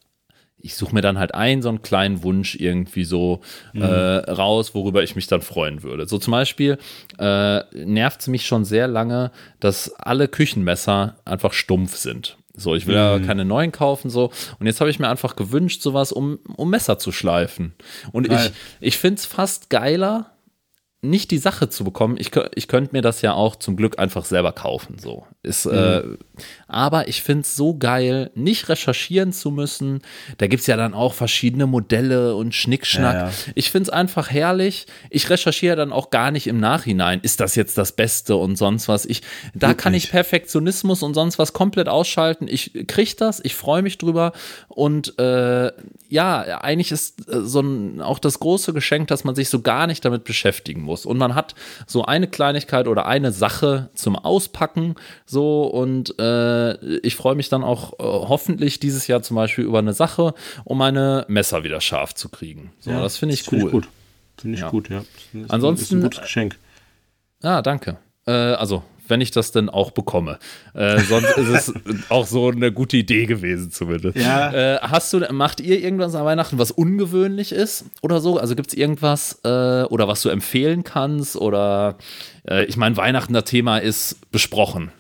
A: ich suche mir dann halt einen so einen kleinen Wunsch irgendwie so äh, raus, worüber ich mich dann freuen würde. So zum Beispiel äh, nervt es mich schon sehr lange, dass alle Küchenmesser einfach stumpf sind. So, ich will ja keine neuen kaufen, so. Und jetzt habe ich mir einfach gewünscht, sowas, um, um Messer zu schleifen. Und ich,
B: Geil.
A: ich finde es fast geiler, nicht die Sache zu bekommen. Ich, ich könnte mir das ja auch zum Glück einfach selber kaufen. So. Ist, äh, aber ich finde es so geil, nicht recherchieren zu müssen. Da gibt es ja dann auch verschiedene Modelle und Schnickschnack.
B: Ja, ja.
A: Ich finde es einfach herrlich. Ich recherchiere dann auch gar nicht im Nachhinein, ist das jetzt das Beste und sonst was. Ich, da kann ich Perfektionismus und sonst was komplett ausschalten. Ich kriege das, ich freue mich drüber. Und äh, ja, eigentlich ist äh, so ein, auch das große Geschenk, dass man sich so gar nicht damit beschäftigen muss. Und man hat so eine Kleinigkeit oder eine Sache zum Auspacken. So und äh, ich freue mich dann auch äh, hoffentlich dieses Jahr zum Beispiel über eine Sache, um meine Messer wieder scharf zu kriegen. So, das finde ich
B: find
A: cool.
B: gut. Finde ich
A: Ja.
B: gut, ja. Das ist
A: Ansonsten-
B: ist ein gutes Geschenk.
A: Ah, danke. Äh, also, wenn ich das denn auch bekomme. Äh, sonst ist es (laughs) auch so eine gute Idee gewesen, zumindest.
B: Ja.
A: Äh, hast du, macht ihr irgendwas an Weihnachten, was ungewöhnlich ist oder so? Also gibt es irgendwas äh, oder was du empfehlen kannst? Oder äh, ich meine, Weihnachten, das Thema ist besprochen.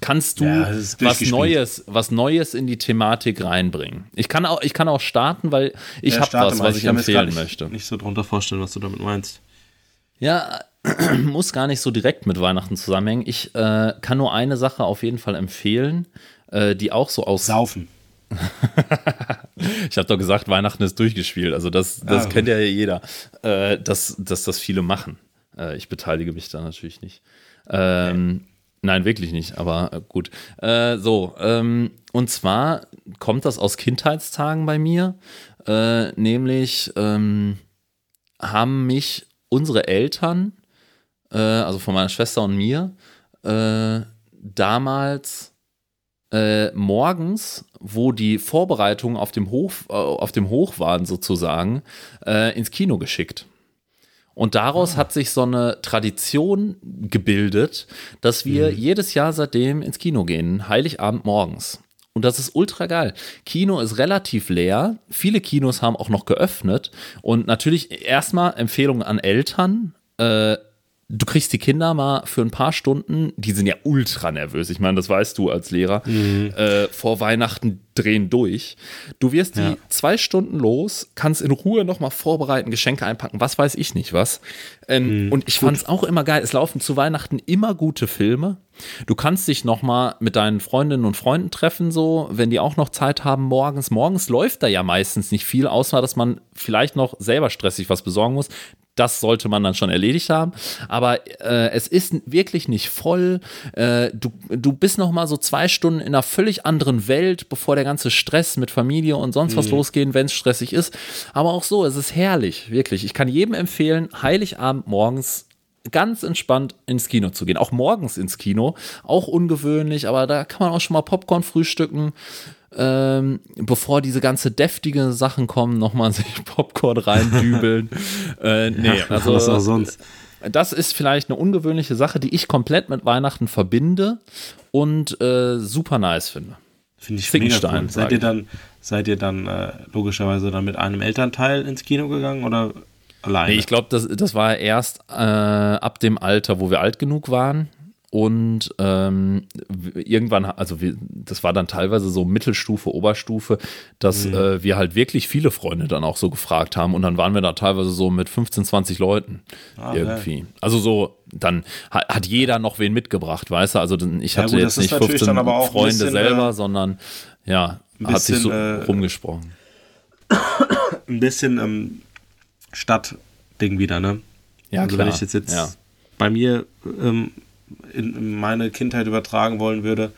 A: Kannst du
B: Ja,
A: was. Neues, was Neues in die Thematik reinbringen? Ich kann auch, ich kann auch starten, weil ich
B: Ja,
A: habe was, was ich
B: mir jetzt gar
A: empfehlen
B: nicht,
A: möchte.
B: nicht so drunter vorstellen, was du damit meinst.
A: Ja, (clears throat) muss gar nicht so direkt mit Weihnachten zusammenhängen. Ich äh, kann nur eine Sache auf jeden Fall empfehlen, äh, die auch so aus.
B: Saufen. (laughs)
A: Ich habe doch gesagt, Weihnachten ist durchgespielt. Also das, das
B: Ah.
A: kennt ja jeder, äh, dass, dass das viele machen. Äh, ich beteilige mich da natürlich nicht. Ähm, Nein, wirklich nicht, aber äh, gut. Äh, so, ähm, und zwar kommt das aus Kindheitstagen bei mir, äh, nämlich ähm, haben mich unsere Eltern, äh, also von meiner Schwester und mir, äh, damals äh, morgens, wo die Vorbereitungen auf dem Hof, äh, auf dem Hoch waren sozusagen, äh, ins Kino geschickt. Und daraus hat sich so eine Tradition gebildet, dass wir jedes Jahr seitdem ins Kino gehen, Heiligabend morgens. Und das ist ultra geil. Kino ist relativ leer. Viele Kinos haben auch noch geöffnet. Und natürlich erstmal Empfehlungen an Eltern. Äh, du kriegst die Kinder mal für ein paar Stunden, die sind ja ultra nervös, ich meine, das weißt du als Lehrer, mhm. äh, vor Weihnachten drehen durch. Du wirst ja. die zwei Stunden los, kannst in Ruhe nochmal vorbereiten, Geschenke einpacken, was weiß ich nicht was. Ähm, mhm. Und ich fand es auch immer geil, es laufen zu Weihnachten immer gute Filme. Du kannst dich nochmal mit deinen Freundinnen und Freunden treffen, so, wenn die auch noch Zeit haben morgens. Morgens läuft da ja meistens nicht viel, außer dass man vielleicht noch selber stressig was besorgen muss das sollte man dann schon erledigt haben. Aber äh, es ist wirklich nicht voll. Äh, du, du bist noch mal so zwei Stunden in einer völlig anderen Welt, bevor der ganze Stress mit Familie und sonst was mhm. losgehen, wenn es stressig ist. Aber auch so, es ist herrlich, wirklich. Ich kann jedem empfehlen, Heiligabend morgens ganz entspannt ins Kino zu gehen. Auch morgens ins Kino. Auch ungewöhnlich, aber da kann man auch schon mal Popcorn frühstücken ähm, bevor diese ganze deftige Sachen kommen, nochmal (laughs) sich Popcorn reindübeln. (laughs) äh, nee, ja, also was auch sonst. Das ist vielleicht eine ungewöhnliche Sache, die ich komplett mit Weihnachten verbinde und äh, super nice finde.
B: Finde ich mega cool. Seid ihr dann, seid ihr dann äh, logischerweise dann mit einem Elternteil ins Kino gegangen oder alleine?
A: Nee, ich glaube, das, das war erst äh, ab dem Alter, wo wir alt genug waren. Und ähm, irgendwann, also wir, das war dann teilweise so Mittelstufe, Oberstufe, dass mhm. äh, wir halt wirklich viele Freunde dann auch so gefragt haben. Und dann waren wir da teilweise so mit 15, 20 Leuten ah, irgendwie. Ja. Also so, dann hat, hat, jeder noch wen mitgebracht, weißt du? Also ich hatte ja, gut, jetzt nicht 15 Freunde bisschen, selber, äh, sondern ja, bisschen, hat sich so äh, rumgesprochen.
B: Ein bisschen ähm, Stadtding wieder, ne? Ja, also klar. wenn ich jetzt, jetzt ja. bei mir ähm, in meine Kindheit übertragen wollen würde,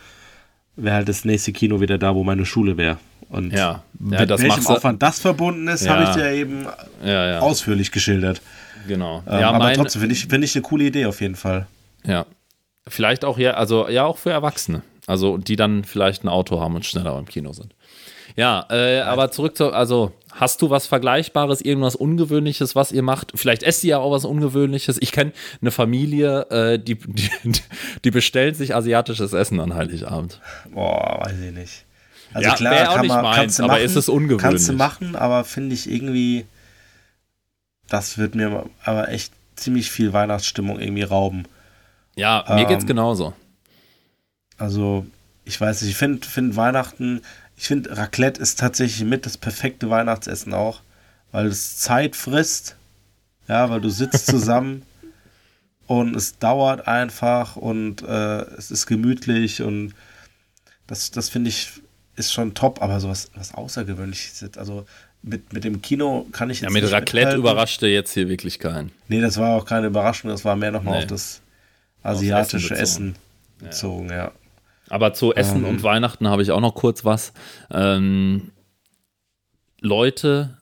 B: wäre halt das nächste Kino wieder da, wo meine Schule wäre. Und ja, ja mit welchem Aufwand das verbunden ist, ja. habe ich dir eben ausführlich geschildert.
A: Genau.
B: Ähm, ja, aber mein, trotzdem finde ich, find ich eine coole Idee auf jeden Fall.
A: Ja. Vielleicht auch ja, also ja auch für Erwachsene. Also die dann vielleicht ein Auto haben und schneller im Kino sind. Ja, äh, aber zurück zu, also hast du was Vergleichbares, irgendwas Ungewöhnliches, was ihr macht? Vielleicht esst ihr ja auch was Ungewöhnliches. Ich kenne eine Familie, äh, die, (laughs) die, die bestellt sich asiatisches Essen an Heiligabend.
B: Boah, weiß ich nicht. Also ja, klar, auch kann man, meins, aber machen, ist es ungewöhnlich. Kannst du machen, aber finde ich irgendwie, das wird mir aber echt ziemlich viel Weihnachtsstimmung irgendwie rauben.
A: Ja, mir ähm, geht's genauso.
B: Also, ich weiß nicht, ich finde find Weihnachten ich finde, Raclette ist tatsächlich mit das perfekte Weihnachtsessen auch, weil es Zeit frisst. Ja, weil du sitzt (laughs) zusammen und es dauert einfach und äh, es ist gemütlich und das, das finde ich ist schon top, aber sowas was Außergewöhnliches. Also mit, mit dem Kino kann ich
A: jetzt. Ja, mit Raclette überraschte jetzt hier wirklich keinen.
B: Nee, das war auch keine Überraschung, das war mehr nochmal nee. auf das asiatische Essen bezogen, Essen bezogen ja. ja.
A: Aber zu Essen ähm. und Weihnachten habe ich auch noch kurz was. Ähm, Leute,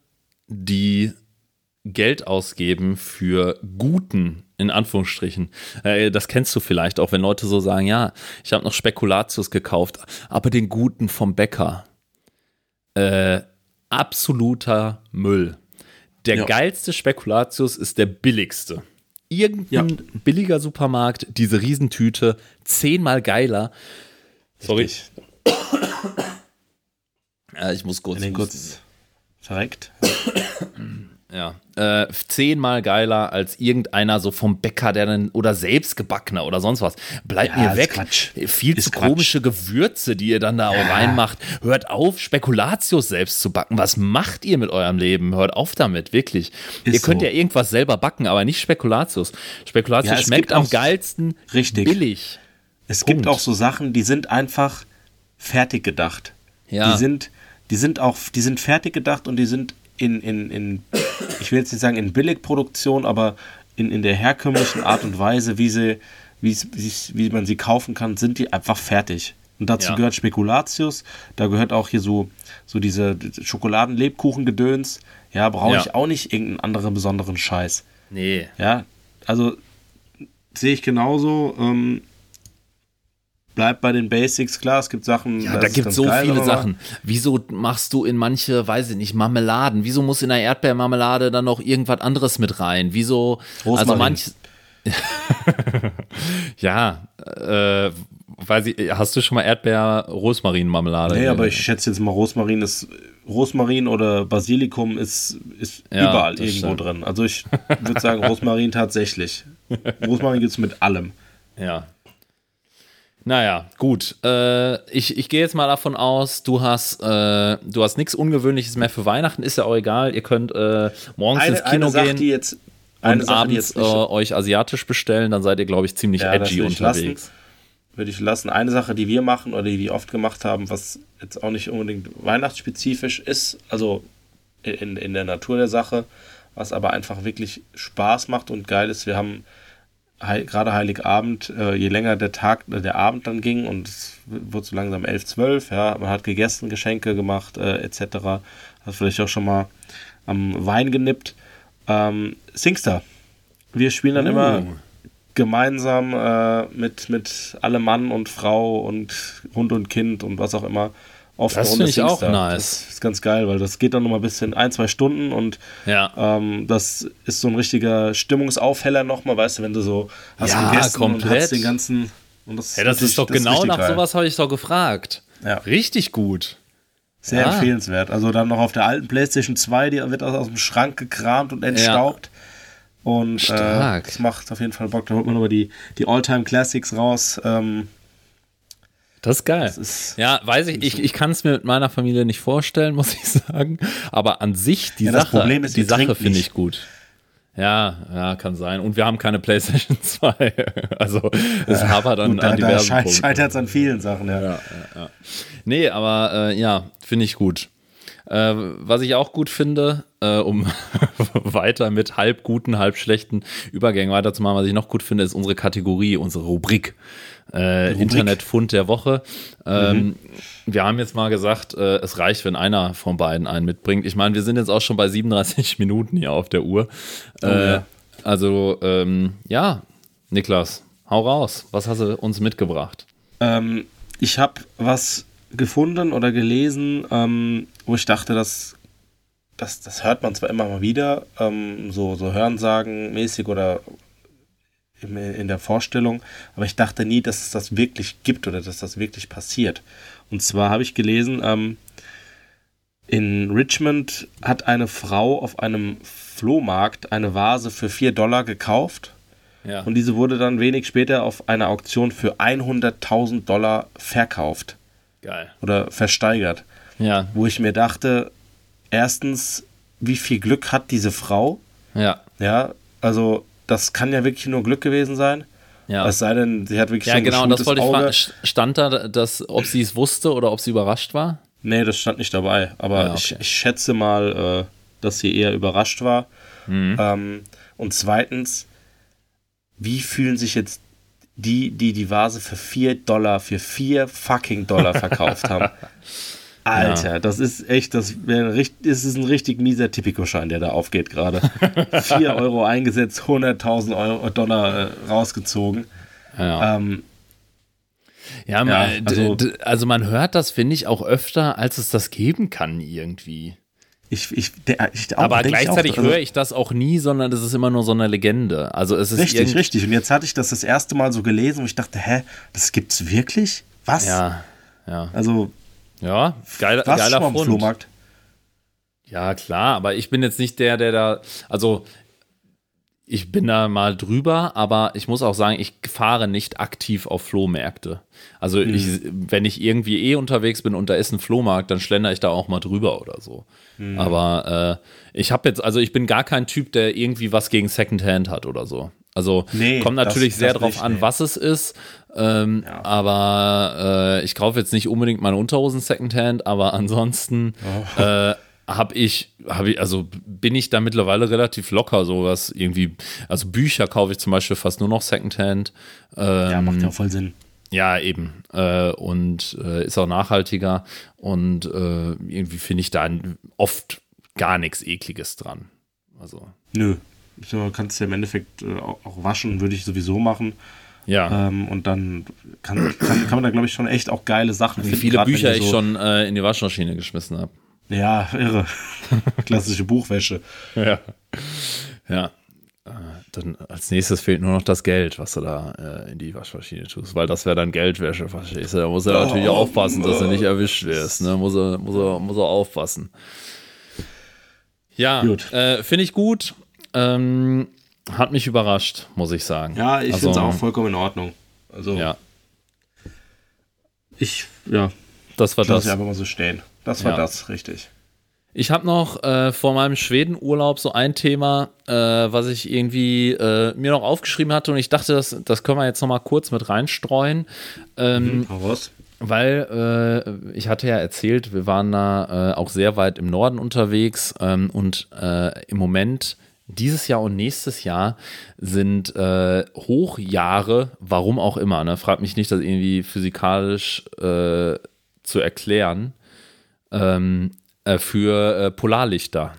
A: die Geld ausgeben für guten, in Anführungsstrichen. Äh, das kennst du vielleicht auch, wenn Leute so sagen, ja, ich habe noch Spekulatius gekauft, aber den guten vom Bäcker. Äh, absoluter Müll. Der ja. geilste Spekulatius ist der billigste. Irgendein ja. billiger Supermarkt, diese Riesentüte, zehnmal geiler. Sorry. (coughs) ja, ich muss kurz.
B: kurz verreckt. (coughs)
A: Ja, äh, zehnmal geiler als irgendeiner so vom Bäcker, der dann oder selbstgebackener oder sonst was. Bleibt ja, mir weg. Quatsch. Viel ist zu Quatsch. komische Gewürze, die ihr dann da ja. auch reinmacht. Hört auf, Spekulatius selbst zu backen. Was macht ihr mit eurem Leben? Hört auf damit, wirklich. Ist ihr könnt so. ja irgendwas selber backen, aber nicht Spekulatius. Spekulatius ja, schmeckt am geilsten
B: richtig.
A: billig.
B: Es Punkt. gibt auch so Sachen, die sind einfach fertig gedacht. Ja. Die sind, die sind auch, die sind fertig gedacht und die sind in, in, in ich will jetzt nicht sagen in Billigproduktion, aber in, in der herkömmlichen Art und Weise, wie sie, wie, wie, man sie kaufen kann, sind die einfach fertig. Und dazu ja. gehört Spekulatius, da gehört auch hier so, so diese Schokoladenlebkuchengedöns. Ja, brauche ja. ich auch nicht irgendeinen anderen besonderen Scheiß.
A: Nee.
B: Ja, also sehe ich genauso. Ähm, bleib bei den Basics, klar, es gibt Sachen.
A: Ja, da gibt es so geil, viele Sachen. Wieso machst du in manche, weiß ich nicht, Marmeladen? Wieso muss in der Erdbeermarmelade dann noch irgendwas anderes mit rein? Wieso? Rosmarin. Also manch. (laughs) ja, äh, weiß ich, hast du schon mal Erdbeer-Rosmarin-Marmelade?
B: Nee, aber ich schätze jetzt mal, Rosmarin ist, Rosmarin oder Basilikum ist, ist ja, überall irgendwo stimmt. drin. Also ich würde sagen, Rosmarin tatsächlich. (laughs) Großmami gibt es mit allem.
A: Ja. Naja, gut. Äh, ich ich gehe jetzt mal davon aus, du hast, äh, du hast nichts Ungewöhnliches mehr für Weihnachten, ist ja auch egal. Ihr könnt äh, morgens
B: Eine,
A: ins Kino
B: eine Sache,
A: gehen
B: die jetzt,
A: und
B: eine Sache, die
A: abends
B: jetzt
A: äh, euch asiatisch bestellen, dann seid ihr, glaube ich, ziemlich
B: Ja,
A: edgy unterwegs.
B: würde ich lassen. Eine Sache, die wir machen oder die wir oft gemacht haben, was jetzt auch nicht unbedingt weihnachtsspezifisch ist, also in, in der Natur der Sache, was aber einfach wirklich Spaß macht und geil ist. Wir haben heil, gerade Heiligabend, äh, je länger der Tag, äh, der Abend dann ging und es wurde so langsam 11, 12, ja, man hat gegessen, Geschenke gemacht, äh, etc. Hat vielleicht auch schon mal am Wein genippt. Ähm, Singstar. Wir spielen dann immer gemeinsam äh, mit, mit allem Mann und Frau und Hund und Kind und was auch immer auf
A: Das finde ich auch
B: Singstar.
A: nice.
B: Das ist ganz geil, weil das geht dann noch mal ein bisschen ein, zwei Stunden und
A: Ja.
B: ähm, das ist so ein richtiger Stimmungsaufheller nochmal, weißt du, wenn du so hast
A: Ja,
B: gegessen und
A: komplett.
B: hast den ganzen und das,
A: Ja, das ist doch
B: das
A: genau
B: richtig
A: nach
B: geil.
A: sowas habe ich doch gefragt.
B: Ja.
A: Richtig gut.
B: Sehr
A: Ja.
B: empfehlenswert. Also dann noch auf der alten PlayStation 2, die wird aus, aus dem Schrank gekramt und entstaubt. Und äh, das macht auf jeden Fall Bock. Da holt man aber die, die All-Time Classics raus. Ähm,
A: Das ist geil.
B: Das
A: ja, weiß ich, ich, ich kann es mir mit meiner Familie nicht vorstellen, (laughs) muss ich sagen. Aber an sich, die
B: Ja,
A: Sache,
B: Problem ist,
A: die Sache finde ich gut. Ja, ja, kann sein. Und wir haben keine PlayStation (laughs) 2. Also es hapert an,
B: gut, da
A: an
B: da
A: diversen Punkten.
B: scheitert es an vielen Sachen, ja.
A: Ja, ja, ja. Nee, aber äh, ja, finde ich gut. Äh, was ich auch gut finde, äh, um (laughs) weiter mit halb guten, halb schlechten Übergängen weiterzumachen, was ich noch gut finde, ist unsere Kategorie, unsere Rubrik. Äh, Internetfund der Woche. Ähm, Wir haben jetzt mal gesagt, äh, es reicht, wenn einer von beiden einen mitbringt. Ich meine, wir sind jetzt auch schon bei 37 (laughs) Minuten hier auf der Uhr. äh,
B: ja.
A: Also, ähm, ja, Niklas, hau raus. Was hast du uns mitgebracht?
B: Ähm, ich habe was gefunden oder gelesen, ähm, wo ich dachte, dass das, das hört man zwar immer mal wieder, ähm, so, so Hörensagen-mäßig oder im, in der Vorstellung, aber ich dachte nie, dass es das wirklich gibt oder dass das wirklich passiert. Und zwar habe ich gelesen, ähm, in Richmond hat eine Frau auf einem Flohmarkt eine Vase für 4 Dollar gekauft
A: Ja.
B: und diese wurde dann wenig später auf einer Auktion für 100.000 Dollar verkauft
A: Geil.
B: oder versteigert.
A: Ja,
B: Wo ich mir dachte, erstens, wie viel Glück hat diese Frau?
A: ja,
B: Ja, also das kann ja wirklich nur Glück gewesen sein.
A: ja.
B: Es sei denn, sie hat wirklich
A: Ja,
B: so ein
A: genau, und das wollte ich
B: Auge.
A: fragen. Stand da, dass, ob sie es wusste oder ob sie überrascht war?
B: Nee, das stand nicht dabei. Aber
A: Ja,
B: ich,
A: okay.
B: ich schätze mal, äh, dass sie eher überrascht war.
A: Mhm.
B: Ähm, und zweitens, wie fühlen sich jetzt die, die die Vase für 4 Dollar, für 4 fucking Dollar verkauft haben? (laughs) Alter, das ist echt, das das ist ein richtig mieser Tipico-Schein, der da aufgeht gerade. (laughs) 4 Euro eingesetzt, 100.000 Euro, Dollar äh, rausgezogen.
A: Ja,
B: Ähm,
A: ja, man,
B: ja, also,
A: also man hört das, finde ich, auch öfter, als es das geben kann irgendwie.
B: Ich, ich, der, ich, auch,
A: Aber
B: ich
A: gleichzeitig
B: auch, also-
A: höre ich das auch nie, sondern es ist immer nur so eine Legende. Also es ist
B: Richtig, richtig. Und jetzt hatte ich das das erste Mal so gelesen, wo ich dachte, hä, das gibt's wirklich? Was?
A: Ja, ja,
B: Also,
A: ja, geiler
B: am
A: Fund.
B: Flohmarkt?
A: Ja, klar, aber ich bin jetzt nicht der, der da, also ich bin da mal drüber, aber ich muss auch sagen, ich fahre nicht aktiv auf Flohmärkte. Also ich, wenn ich irgendwie eh unterwegs bin und da ist ein Flohmarkt, dann schlender ich da auch mal drüber oder so. Aber äh, ich habe jetzt, also ich bin gar kein Typ, der irgendwie was gegen Secondhand hat oder so. Also
B: Nee,
A: kommt
B: das-
A: natürlich
B: das
A: sehr drauf
B: nicht,
A: an,
B: nee.
A: was es ist. Ähm,
B: Ja.
A: Aber äh, ich kaufe jetzt nicht unbedingt meine Unterhosen Secondhand, aber ansonsten
B: Oh.
A: äh, habe ich, habe ich, also bin ich da mittlerweile relativ locker, so was irgendwie, also Bücher kaufe ich zum Beispiel fast nur noch Secondhand. Ähm,
B: Ja, macht ja auch voll Sinn.
A: ja, eben. Äh, und äh, ist auch nachhaltiger. Und äh, irgendwie finde ich da oft gar nichts Ekliges dran. Also,
B: Nö. So kannst du ja im Endeffekt äh, auch waschen, würde ich sowieso machen.
A: ja.
B: Ähm, und dann kann, kann, kann man da, glaube ich, schon echt auch geile Sachen
A: Wie
B: finden.
A: viele
B: grad wenn
A: Bücher
B: ihr
A: ich
B: so,
A: schon äh, in die Waschmaschine geschmissen habe.
B: Ja, irre. (laughs) Klassische Buchwäsche.
A: Ja. Ja. Äh, Dann als nächstes fehlt nur noch das Geld, was du da äh, in die Waschmaschine tust, weil das wäre dann Geldwäsche, verstehst du? Da muss er natürlich
B: Oh,
A: aufpassen, dass er nicht erwischt wirst, ne? Muss er, muss er, muss er aufpassen. Ja, äh, finde ich gut. Ähm, Hat mich überrascht, muss ich sagen.
B: Ja, ich
A: also,
B: finde es auch vollkommen in Ordnung. Also,
A: ja.
B: ich, ja,
A: Das war
B: ich
A: das.
B: sie einfach mal so stehen. Das war
A: Ja.
B: das, richtig.
A: Ich habe noch äh, vor meinem Schwedenurlaub so ein Thema, äh, was ich irgendwie äh, mir noch aufgeschrieben hatte und ich dachte, das, das können wir jetzt noch mal kurz mit reinstreuen, ähm,
B: Hau raus.
A: weil äh, ich hatte ja erzählt, wir waren da äh, auch sehr weit im Norden unterwegs ähm, und äh, im Moment dieses Jahr und nächstes Jahr sind äh, Hochjahre, warum auch immer. Ne? Fragt mich nicht, das irgendwie physikalisch äh, zu erklären. Ähm, äh, für äh, Polarlichter.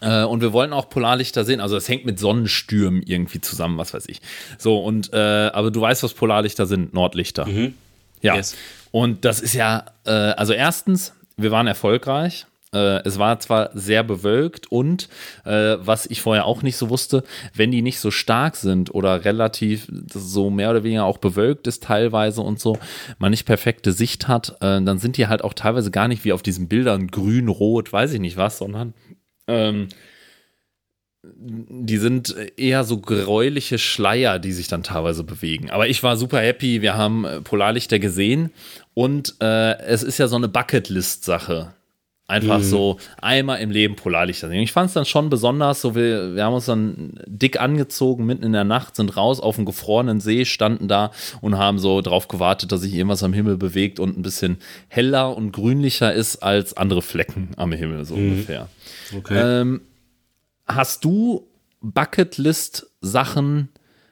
A: Äh, und wir wollten auch Polarlichter sehen. Also es hängt mit Sonnenstürmen irgendwie zusammen, was weiß ich. So, und äh, aber du weißt, was Polarlichter sind, Nordlichter. Ja.
B: Yes.
A: Und das ist ja, äh, also erstens, wir waren erfolgreich. Äh, es war zwar sehr bewölkt und äh, was ich vorher auch nicht so wusste, wenn die nicht so stark sind oder relativ so mehr oder weniger auch bewölkt ist teilweise und so, man nicht perfekte Sicht hat, äh, dann sind die halt auch teilweise gar nicht wie auf diesen Bildern grün, rot, weiß ich nicht was, sondern ähm, die sind eher so gräuliche Schleier, die sich dann teilweise bewegen. Aber ich war super happy. Wir haben äh, Polarlichter gesehen und äh, es ist ja so eine Bucketlist-Sache. Einfach so einmal im Leben Polarlichter sehen. Ich fand es dann schon besonders, so wir, wir haben uns dann dick angezogen, mitten in der Nacht, sind raus auf einen gefrorenen See, standen da und haben so drauf gewartet, dass sich irgendwas am Himmel bewegt und ein bisschen heller und grünlicher ist als andere Flecken am Himmel, so ungefähr.
B: Okay.
A: Ähm, hast du Bucketlist-Sachen?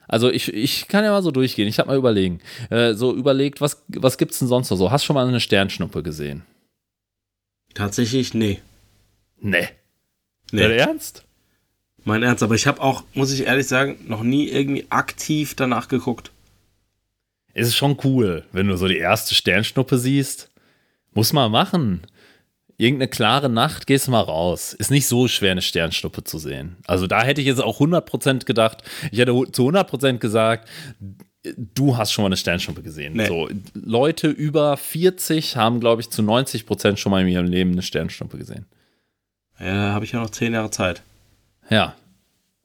A: Also ich, ich kann ja mal so durchgehen. Ich habe mal überlegen. Äh, so überlegt, was, was gibt's denn sonst noch so? Hast du schon mal eine Sternschnuppe gesehen?
B: Tatsächlich, nee.
A: Nee.
B: Nee.
A: Dein Ernst?
B: Mein Ernst, aber ich habe auch, muss ich ehrlich sagen, noch nie irgendwie aktiv danach geguckt.
A: Es ist schon cool, wenn du so die erste Sternschnuppe siehst. Muss man machen. Irgendeine klare Nacht, gehst du mal raus. Ist nicht so schwer, eine Sternschnuppe zu sehen. Also da hätte ich jetzt auch 100% gedacht. Ich hätte zu 100% gesagt, du hast schon mal eine Sternschnuppe gesehen.
B: Nee.
A: So, Leute über 40 haben, glaube ich, zu 90% schon mal in ihrem Leben eine Sternschnuppe gesehen.
B: Ja, habe ich ja noch zehn Jahre Zeit.
A: Ja.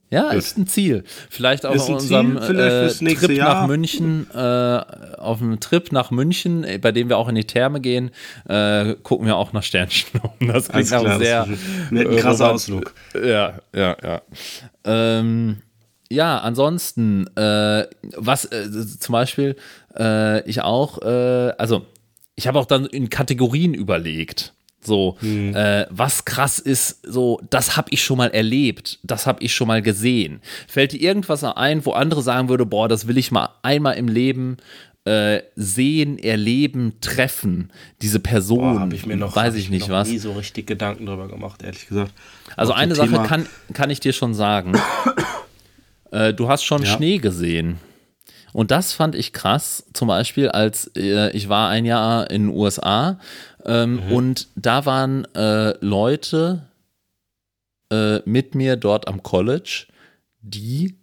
A: Ja,
B: Gut.
A: ist ein Ziel. Vielleicht auch auf unserem äh, Trip
B: Jahr.
A: nach München, äh, auf einem Trip nach München, äh, bei dem wir auch in die Therme gehen, äh, gucken wir auch nach Sternschnuppen. Das klingt einem sehr
B: ein krasser Ausflug.
A: Ja, ja, ja. Ähm, ja, ansonsten, äh, was äh, zum Beispiel äh, ich auch, äh, also ich habe auch dann in Kategorien überlegt. So, äh, was krass ist, so, das habe ich schon mal erlebt, das habe ich schon mal gesehen. Fällt dir irgendwas ein, wo andere sagen würde, boah, das will ich mal einmal im Leben äh, sehen, erleben, treffen, diese Person,
B: habe ich mir noch,
A: weiß
B: hab
A: ich nicht
B: noch
A: was.
B: nie so richtig Gedanken drüber gemacht, ehrlich gesagt.
A: Also
B: Auch
A: eine Sache kann, kann ich dir schon sagen. (coughs) äh, du hast schon
B: Ja.
A: Schnee gesehen. Und das fand ich krass, zum Beispiel, als äh, ich war ein Jahr in den USA ähm,
B: Mhm.
A: und da waren äh, Leute äh, mit mir dort am College, die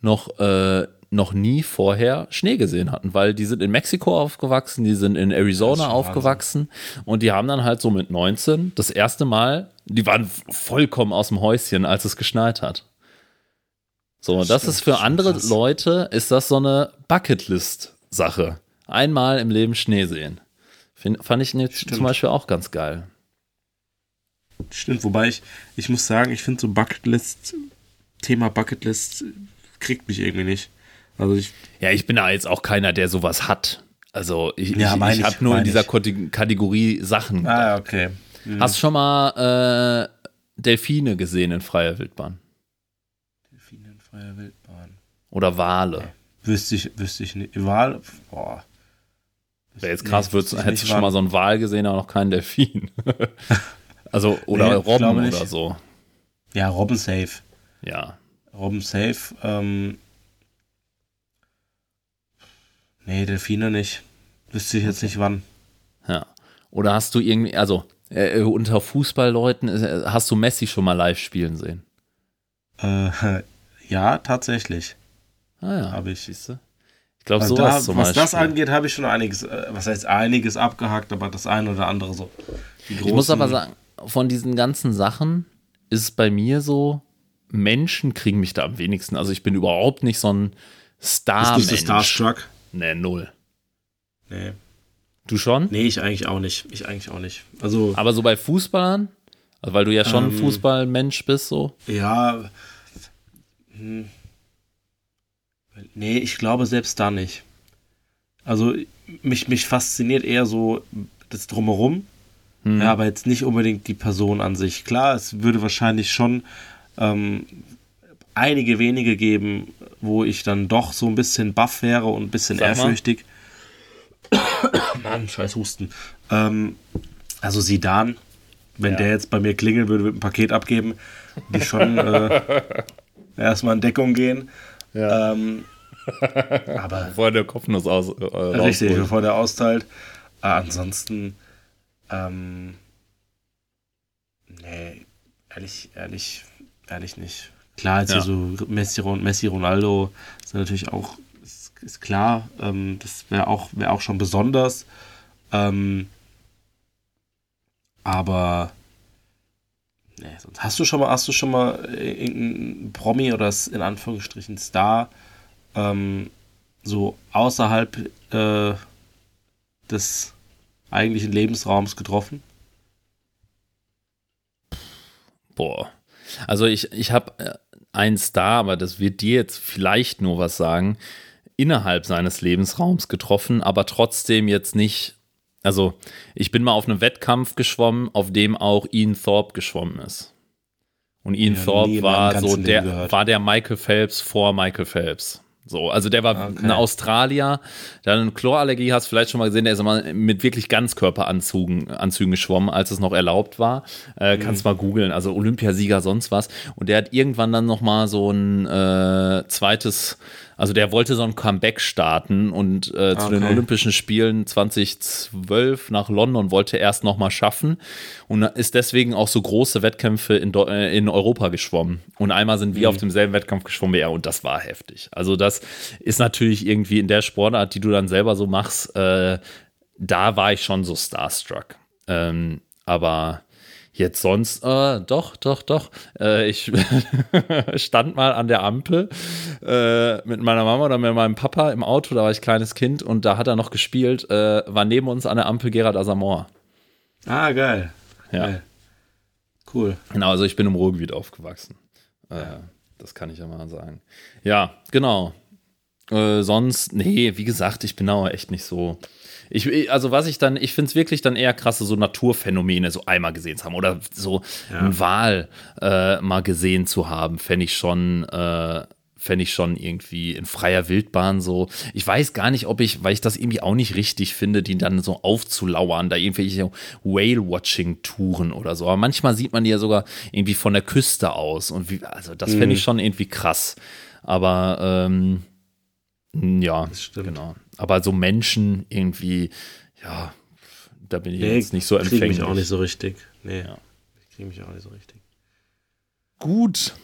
A: noch, äh, noch nie vorher Schnee gesehen hatten, weil die sind in Mexiko aufgewachsen, die sind in Arizona aufgewachsen und die haben dann halt so mit 19 das erste Mal, die waren vollkommen aus dem Häuschen, als es geschneit hat. So, das,
B: Das
A: ist
B: stimmt,
A: für andere
B: krass.
A: Leute, ist das so eine Bucketlist-Sache. Einmal im Leben Schnee sehen. Find, fand ich jetzt
B: Stimmt.
A: zum Beispiel auch ganz geil.
B: Stimmt, wobei ich, ich muss sagen, ich finde so Bucketlist, Thema Bucketlist kriegt mich irgendwie nicht. Also ich,
A: Ja, ich bin da jetzt auch keiner, der sowas hat. Also ich,
B: Ja,
A: ich, ich
B: ich,
A: habe nur in dieser Kategorie Sachen.
B: ah, okay.
A: Hast du schon mal äh, Delfine gesehen in freier Wildbahn?
B: Freier Wildbahn.
A: Oder Wale?
B: Wüsste ich, wüsste ich nicht. Wahl, boah.
A: Wäre jetzt krass,
B: Nee,
A: würdest, hättest du schon mal so einen Wal gesehen, aber noch keinen Delfin. (laughs) also, oder
B: Nee,
A: Robben oder so.
B: Ja, Robben safe.
A: Ja.
B: Robben safe. Ähm, nee, Delfine nicht. Wüsste ich jetzt nicht wann.
A: Ja. Oder hast du irgendwie, also äh, unter Fußballleuten, äh, hast du Messi schon mal live spielen sehen?
B: Äh, (laughs) ja, tatsächlich.
A: Ah ja,
B: Habe ich.
A: siehst du? Ich glaube,
B: Also
A: sowas
B: da,
A: zum
B: was
A: Beispiel.
B: das angeht, habe ich schon einiges, äh, was heißt einiges abgehakt, aber das eine oder andere so.
A: Ich muss aber sagen, von diesen ganzen Sachen ist bei mir so, Menschen kriegen mich da am wenigsten. Also ich bin überhaupt nicht so ein Star. Bist
B: du so Starstruck?
A: Nee, null.
B: Nee.
A: Du schon?
B: Nee, ich eigentlich auch nicht. Ich eigentlich auch nicht. Also.
A: Aber so bei Fußballern? Also weil du ja schon ähm, Fußballmensch bist, so?
B: Ja. Hm. Nee, ich glaube selbst da nicht. Also mich, mich fasziniert eher so das Drumherum. Hm. Ja, aber jetzt nicht unbedingt die Person an sich. Klar, es würde wahrscheinlich schon ähm, einige wenige geben, wo ich dann doch so ein bisschen baff wäre und ein bisschen Sag ehrfürchtig. (coughs) Mann, scheiß Husten. Ähm, also Sidan, wenn ja. der jetzt bei mir klingeln würde, mit einem Paket abgeben, die schon äh, (laughs) erstmal in Deckung gehen. Ja. Ähm, (laughs)
A: aber bevor der Kopfnuss aus. Äh,
B: richtig, bevor der austeilt. Äh, ansonsten, ähm, nee, ehrlich, ehrlich, ehrlich nicht. Klar, jetzt ja. so Messi, Messi, Ronaldo sind natürlich auch, ist, ist klar, ähm, das wäre auch, wär auch schon besonders. Ähm, aber nee, hast du schon mal, hast du schon mal irgendeinen Promi oder in Anführungsstrichen Star ähm, so außerhalb äh, des eigentlichen Lebensraums getroffen?
A: Boah. Also ich, ich habe äh, einen Star, aber das wird dir jetzt vielleicht nur was sagen, innerhalb seines Lebensraums getroffen, aber trotzdem jetzt nicht. Also ich bin mal auf einem Wettkampf geschwommen, auf dem auch Ian Thorpe geschwommen ist. Und Ian ja, Thorpe war so der, war der Michael Phelps vor Michael Phelps. So, also der war okay. ein Australier, der eine Chlorallergie, hast vielleicht schon mal gesehen, der ist immer mit wirklich Ganzkörperanzügen Anzügen geschwommen, als es noch erlaubt war. Äh, mhm. Kannst mal googeln, also Olympiasieger, sonst was. Und der hat irgendwann dann nochmal so ein äh, zweites also der wollte so ein Comeback starten und äh, zu okay. den Olympischen Spielen 2012 nach London wollte er erst nochmal schaffen und ist deswegen auch so große Wettkämpfe in, äh, in Europa geschwommen. Und einmal sind wir mhm. auf demselben Wettkampf geschwommen wie er und das war heftig. Also das ist natürlich irgendwie in der Sportart, die du dann selber so machst, äh, da war ich schon so starstruck. Ähm, aber Jetzt sonst, äh, doch, doch, doch. Äh, ich (laughs) stand mal an der Ampel äh, mit meiner Mama oder mit meinem Papa im Auto, da war ich kleines Kind und da hat er noch gespielt, äh, war neben uns an der Ampel Gerard Asamoah.
B: Ah, geil.
A: Ja.
B: Geil. Cool.
A: Genau, also ich bin im Ruhrgebiet aufgewachsen. Äh, das kann ich ja mal sagen. Ja, genau. Äh, sonst, nee, wie gesagt, ich bin auch echt nicht so ich, also was ich dann, ich finde es wirklich dann eher krasse, so Naturphänomene so einmal gesehen zu haben oder so ja. ein Wal äh, mal gesehen zu haben, fände ich schon, äh, fände ich schon irgendwie in freier Wildbahn so. Ich weiß gar nicht, ob ich, weil ich das irgendwie auch nicht richtig finde, die dann so aufzulauern, da irgendwelche Whale-Watching-Touren oder so. Aber manchmal sieht man die ja sogar irgendwie von der Küste aus. Und wie, also das fände ich mhm. schon irgendwie krass. Aber ähm, ja, genau. Aber so Menschen irgendwie, ja, da bin ich nee, jetzt nicht so empfänglich.
B: Ich mich auch nicht so richtig. Nee, ja. ich kriege mich auch nicht so richtig.
A: Gut,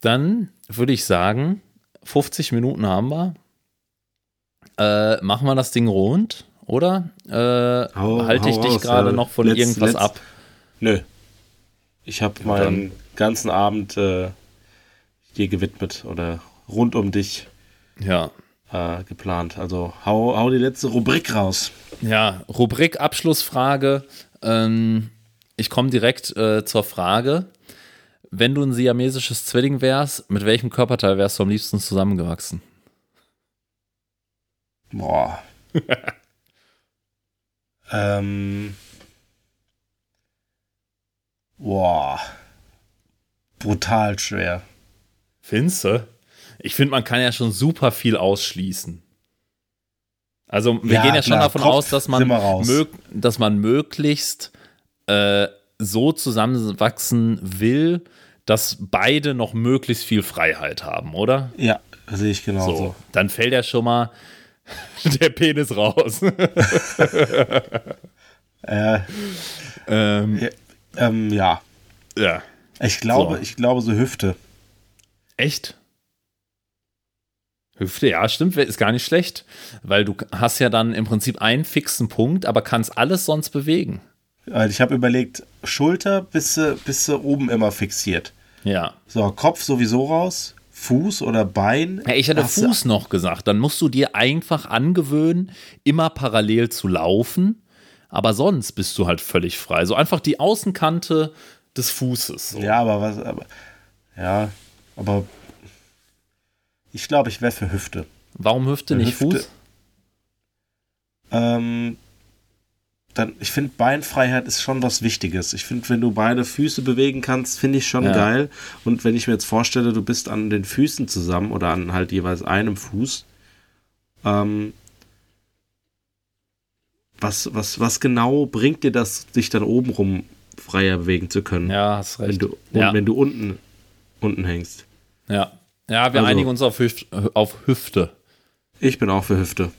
A: dann würde ich sagen, 50 Minuten haben wir. Äh, machen wir das Ding rund, oder? Äh, hau, halte ich dich gerade äh, noch von let's, irgendwas let's, ab?
B: Nö. Ich habe meinen ganzen Abend äh, dir gewidmet oder rund um dich.
A: Ja,
B: äh, geplant. Also hau, hau die letzte Rubrik raus.
A: Ja, Rubrik Abschlussfrage. Ähm, ich komme direkt äh, zur Frage. Wenn du ein siamesisches Zwilling wärst, mit welchem Körperteil wärst du am liebsten zusammengewachsen?
B: Boah. (laughs) ähm. Boah. Brutal schwer.
A: Findest du? Ich finde, man kann ja schon super viel ausschließen. Also wir ja, gehen ja klar, schon davon Kopf aus, dass man, dass man möglichst äh, so zusammenwachsen will, dass beide noch möglichst viel Freiheit haben, oder?
B: Ja, sehe ich genau so. so.
A: Dann fällt ja schon mal (laughs) der Penis raus. (laughs)
B: äh, ähm, ja, ähm, ja.
A: Ja.
B: Ich glaube, so. ich glaube so Hüfte.
A: Echt? Hüfte, ja, stimmt, ist gar nicht schlecht, weil du hast ja dann im Prinzip einen fixen Punkt, aber kannst alles sonst bewegen.
B: Ich habe überlegt, Schulter bis, bis oben immer fixiert.
A: Ja.
B: So, Kopf sowieso raus. Fuß oder Bein.
A: ja ich hätte Fuß noch gesagt. Dann musst du dir einfach angewöhnen, immer parallel zu laufen. Aber sonst bist du halt völlig frei. So einfach die Außenkante des Fußes. So.
B: Ja, aber was. Aber, ja, aber. Ich glaube, ich wäre für Hüfte.
A: Warum Hüfte, nicht
B: Hüfte.
A: Fuß?
B: Ähm, dann, ich finde, Beinfreiheit ist schon was Wichtiges. Ich finde, wenn du beide Füße bewegen kannst, finde ich schon
A: Ja.
B: geil. Und wenn ich mir jetzt vorstelle, du bist an den Füßen zusammen oder an halt jeweils einem Fuß, ähm, was, was, was genau bringt dir das, dich dann oben rum freier bewegen zu können?
A: Ja, hast
B: wenn
A: recht.
B: du, und
A: ja.
B: wenn du unten, unten hängst.
A: ja. Ja, wir
B: Also-
A: einigen uns auf, Hüft, auf Hüfte.
B: Ich bin auch für Hüfte.